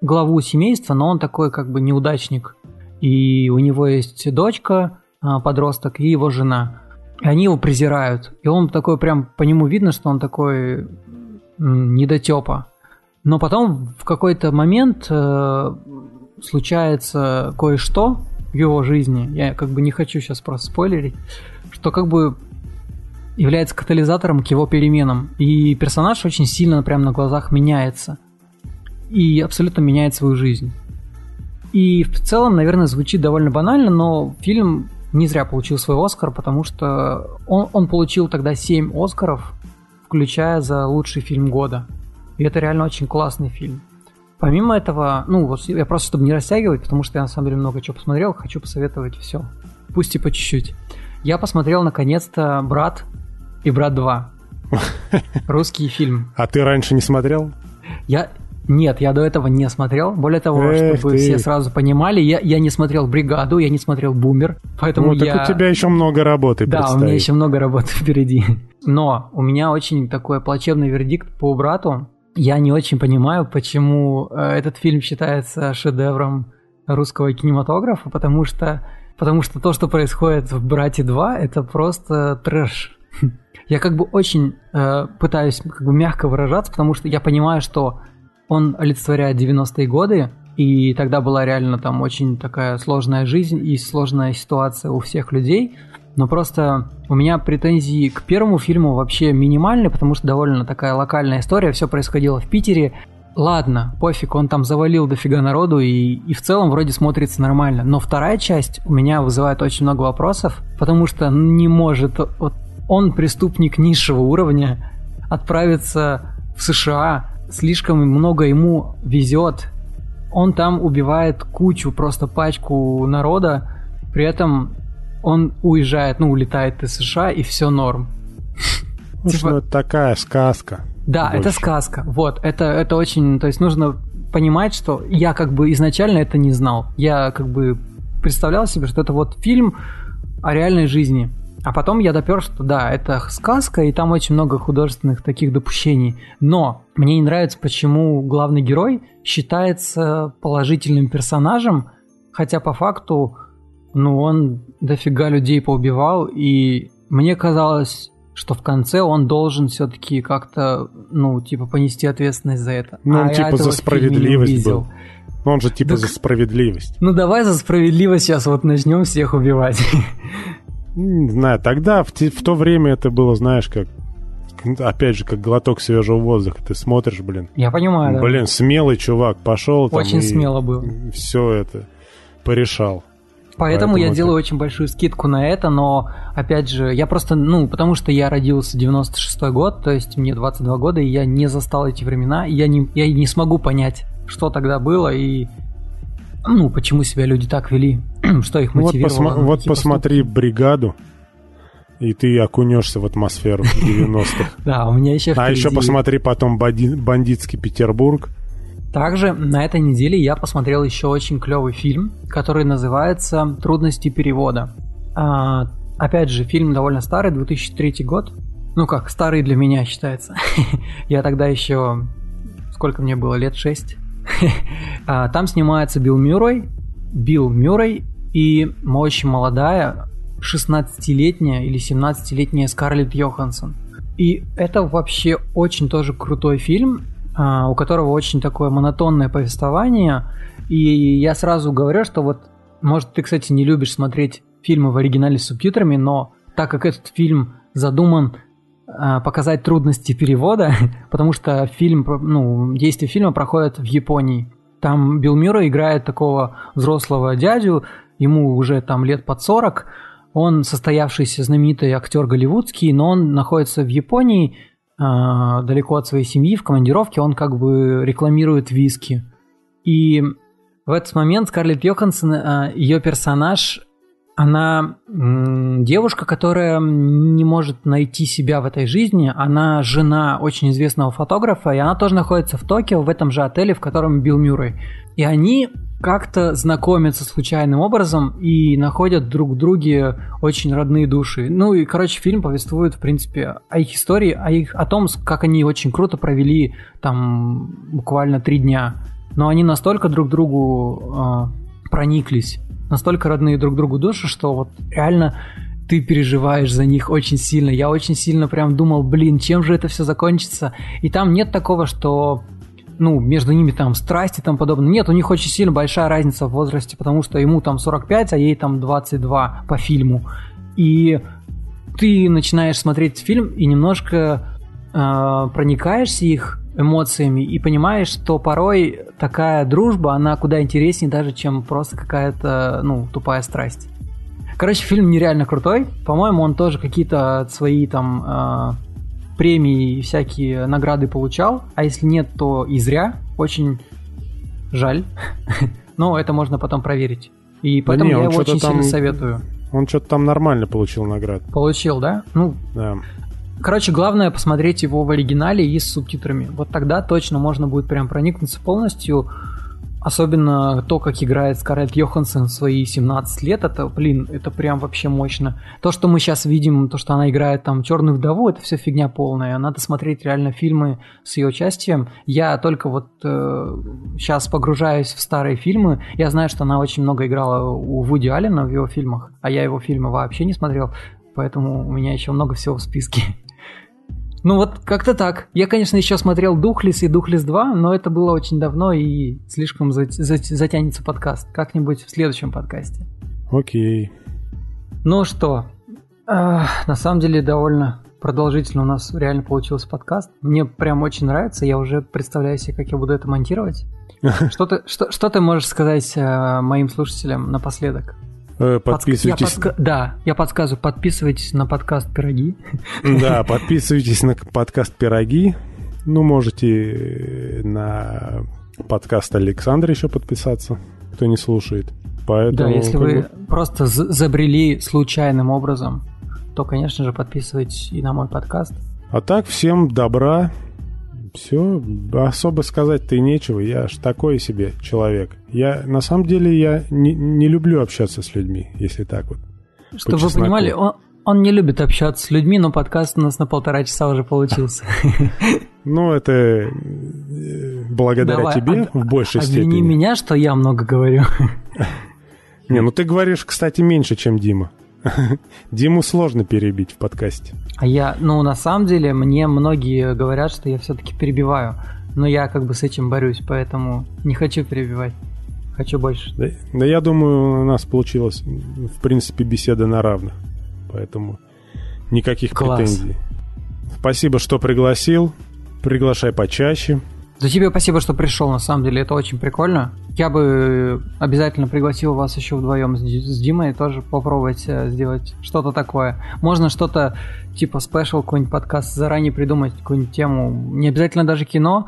главу семейства, но он такой как бы неудачник. И у него есть дочка, а, подросток, и его жена. И они его презирают. И он такой прям по нему видно, что он такой недотепа. Но потом в какой-то момент э, случается кое-что в его жизни. Я как бы не хочу сейчас просто спойлерить, что как бы является катализатором к его переменам. И персонаж очень сильно прямо на глазах меняется. И абсолютно меняет свою жизнь. И в целом, наверное, звучит довольно банально, но фильм не зря получил свой Оскар, потому что он, он получил тогда 7 Оскаров, включая за лучший фильм года. И это реально очень классный фильм. Помимо этого, ну, вот я просто, чтобы не растягивать, потому что я на самом деле много чего посмотрел, хочу посоветовать все. Пусть и по чуть-чуть. Я посмотрел наконец-то «Брат» и «Брат 2». Русский фильм. А ты раньше не смотрел? Я, нет, я до этого не смотрел. Более того, Эх чтобы ты. все сразу понимали, я, я не смотрел «Бригаду», я не смотрел «Бумер», поэтому ну, я... так у тебя еще много работы Да, предстоит. у меня еще много работы впереди. Но у меня очень такой плачевный вердикт по «Брату». Я не очень понимаю, почему э, этот фильм считается шедевром русского кинематографа, потому что, потому что то, что происходит в «Брате 2», это просто трэш. Я как бы очень э, пытаюсь как бы мягко выражаться, потому что я понимаю, что он олицетворяет 90-е годы, и тогда была реально там очень такая сложная жизнь и сложная ситуация у всех людей. Но просто у меня претензии к первому фильму вообще минимальны, потому что довольно такая локальная история, все происходило в Питере. Ладно, пофиг, он там завалил дофига народу и, и в целом вроде смотрится нормально. Но вторая часть у меня вызывает очень много вопросов, потому что не может вот он преступник низшего уровня отправиться в США слишком много ему везет. Он там убивает кучу, просто пачку народа, при этом он уезжает, ну, улетает из США, и все норм. Ну, типа... это такая сказка. Да, больше. это сказка. Вот, это, это очень... То есть нужно понимать, что я как бы изначально это не знал. Я как бы представлял себе, что это вот фильм о реальной жизни. А потом я допер, что да, это сказка, и там очень много художественных таких допущений. Но мне не нравится, почему главный герой считается положительным персонажем, хотя по факту, ну, он дофига людей поубивал, и мне казалось, что в конце он должен все-таки как-то, ну, типа, понести ответственность за это. Ну, а он типа за справедливость был. Он же типа так, за справедливость. Ну давай за справедливость сейчас вот начнем всех убивать. Не знаю, тогда, в, те, в то время это было, знаешь, как опять же, как глоток свежего воздуха. Ты смотришь, блин. Я понимаю, Блин, да. смелый чувак пошел там Очень смело был. Все это порешал. Поэтому, Поэтому я это... делаю очень большую скидку на это, но, опять же, я просто, ну, потому что я родился 96-й год, то есть мне 22 года, и я не застал эти времена, и я не, я не смогу понять, что тогда было, и ну, почему себя люди так вели, что их мотивировало. Вот, посма- вот посмотри. «Бригаду», и ты окунешься в атмосферу 90-х. Да, у меня еще А еще посмотри потом «Бандитский Петербург». Также на этой неделе я посмотрел еще очень клевый фильм, который называется «Трудности перевода». А, опять же, фильм довольно старый, 2003 год. Ну как, старый для меня считается. я тогда еще... Сколько мне было? Лет 6? А, там снимается Билл Мюррей, Билл Мюррей и очень молодая 16-летняя или 17-летняя Скарлетт Йоханссон. И это вообще очень тоже крутой фильм, а, у которого очень такое монотонное повествование. И я сразу говорю, что вот, может, ты, кстати, не любишь смотреть фильмы в оригинале с субтитрами, но так как этот фильм задуман показать трудности перевода, потому что фильм, ну, действие фильма проходит в Японии. Там Билл Мюррей играет такого взрослого дядю, ему уже там лет под 40, он состоявшийся знаменитый актер голливудский, но он находится в Японии, э, далеко от своей семьи, в командировке, он как бы рекламирует виски. И в этот момент Скарлетт Йоханссон, э, ее персонаж она девушка, которая не может найти себя в этой жизни. Она жена очень известного фотографа, и она тоже находится в Токио, в этом же отеле, в котором Билл Мюррей. И они как-то знакомятся случайным образом и находят друг друге очень родные души. Ну и, короче, фильм повествует, в принципе, о их истории, о, их, о том, как они очень круто провели там буквально три дня. Но они настолько друг другу э, прониклись настолько родные друг другу души, что вот реально ты переживаешь за них очень сильно. Я очень сильно прям думал, блин, чем же это все закончится? И там нет такого, что ну, между ними там страсти и тому подобное. Нет, у них очень сильно большая разница в возрасте, потому что ему там 45, а ей там 22 по фильму. И ты начинаешь смотреть фильм и немножко э, проникаешься их эмоциями и понимаешь, что порой такая дружба, она куда интереснее даже, чем просто какая-то, ну, тупая страсть. Короче, фильм нереально крутой. По-моему, он тоже какие-то свои там э, премии и всякие награды получал. А если нет, то и зря. Очень Жаль. Но это можно потом проверить. И поэтому да не, я его очень там, сильно советую. Он что-то там нормально получил наград. Получил, да? Ну, да. Короче, главное посмотреть его в оригинале и с субтитрами. Вот тогда точно можно будет прям проникнуться полностью Особенно то, как играет Скарлетт Йоханссон в свои 17 лет, это, блин, это прям вообще мощно. То, что мы сейчас видим, то, что она играет там Черную вдову, это все фигня полная. Надо смотреть реально фильмы с ее участием. Я только вот э, сейчас погружаюсь в старые фильмы. Я знаю, что она очень много играла у Вуди Аллена в его фильмах, а я его фильмы вообще не смотрел, поэтому у меня еще много всего в списке. Ну вот как-то так. Я, конечно, еще смотрел Духлис и Духлис 2, но это было очень давно и слишком затянется подкаст. Как-нибудь в следующем подкасте. Окей. Ну что, э, на самом деле довольно продолжительно у нас реально получился подкаст. Мне прям очень нравится. Я уже представляю себе, как я буду это монтировать. Что ты, что, что ты можешь сказать э, моим слушателям напоследок? Э, подписывайтесь. Я подска... Да, я подсказываю, подписывайтесь на подкаст «Пироги». Да, подписывайтесь на подкаст «Пироги». Ну, можете на подкаст Александра еще подписаться, кто не слушает. Поэтому, да, если вы просто забрели случайным образом, то, конечно же, подписывайтесь и на мой подкаст. А так, всем добра, все, особо сказать-то и нечего. Я ж такой себе человек. Я, на самом деле, я не, не люблю общаться с людьми, если так вот. Чтобы вы понимали, он, он не любит общаться с людьми, но подкаст у нас на полтора часа уже получился. Ну, это э, благодаря тебе в большей степени. Обвини меня, что я много говорю. Не, ну ты говоришь, кстати, меньше, чем Дима. Диму сложно перебить в подкасте. А я, ну, на самом деле, мне многие говорят, что я все-таки перебиваю. Но я как бы с этим борюсь, поэтому не хочу перебивать. Хочу больше. Да, да я думаю, у нас получилась, в принципе, беседа на равных. Поэтому никаких Класс. претензий. Спасибо, что пригласил. Приглашай почаще. За тебе спасибо, что пришел, на самом деле, это очень прикольно. Я бы обязательно пригласил вас еще вдвоем с, с Димой тоже попробовать э, сделать что-то такое. Можно что-то типа спешл, какой-нибудь подкаст, заранее придумать какую-нибудь тему. Не обязательно даже кино.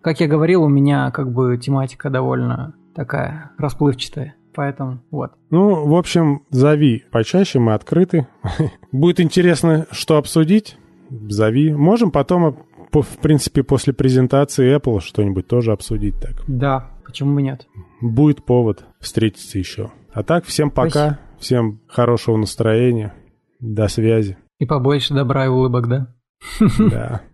Как я говорил, у меня как бы тематика довольно такая расплывчатая. Поэтому вот. Ну, в общем, зови почаще, мы открыты. Будет интересно, что обсудить. Зови. Можем потом в принципе, после презентации Apple что-нибудь тоже обсудить так. Да, почему бы нет? Будет повод встретиться еще. А так, всем пока, Спасибо. всем хорошего настроения, до связи. И побольше добра и улыбок, да? Да.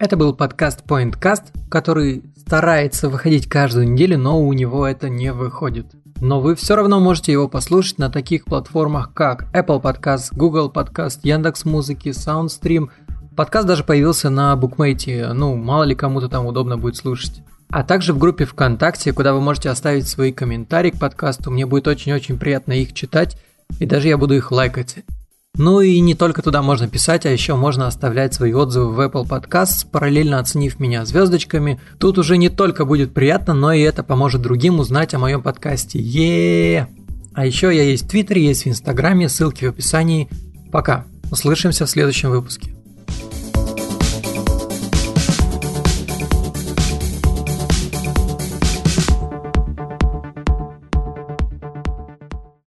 Это был подкаст PointCast, который старается выходить каждую неделю, но у него это не выходит. Но вы все равно можете его послушать на таких платформах, как Apple Podcast, Google Podcast, Яндекс Музыки, SoundStream. Подкаст даже появился на букмейте, ну, мало ли кому-то там удобно будет слушать. А также в группе ВКонтакте, куда вы можете оставить свои комментарии к подкасту. Мне будет очень-очень приятно их читать, и даже я буду их лайкать. Ну и не только туда можно писать, а еще можно оставлять свои отзывы в Apple Podcasts, параллельно оценив меня звездочками. Тут уже не только будет приятно, но и это поможет другим узнать о моем подкасте. е А еще я есть в Твиттере, есть в Инстаграме, ссылки в описании. Пока. Услышимся в следующем выпуске.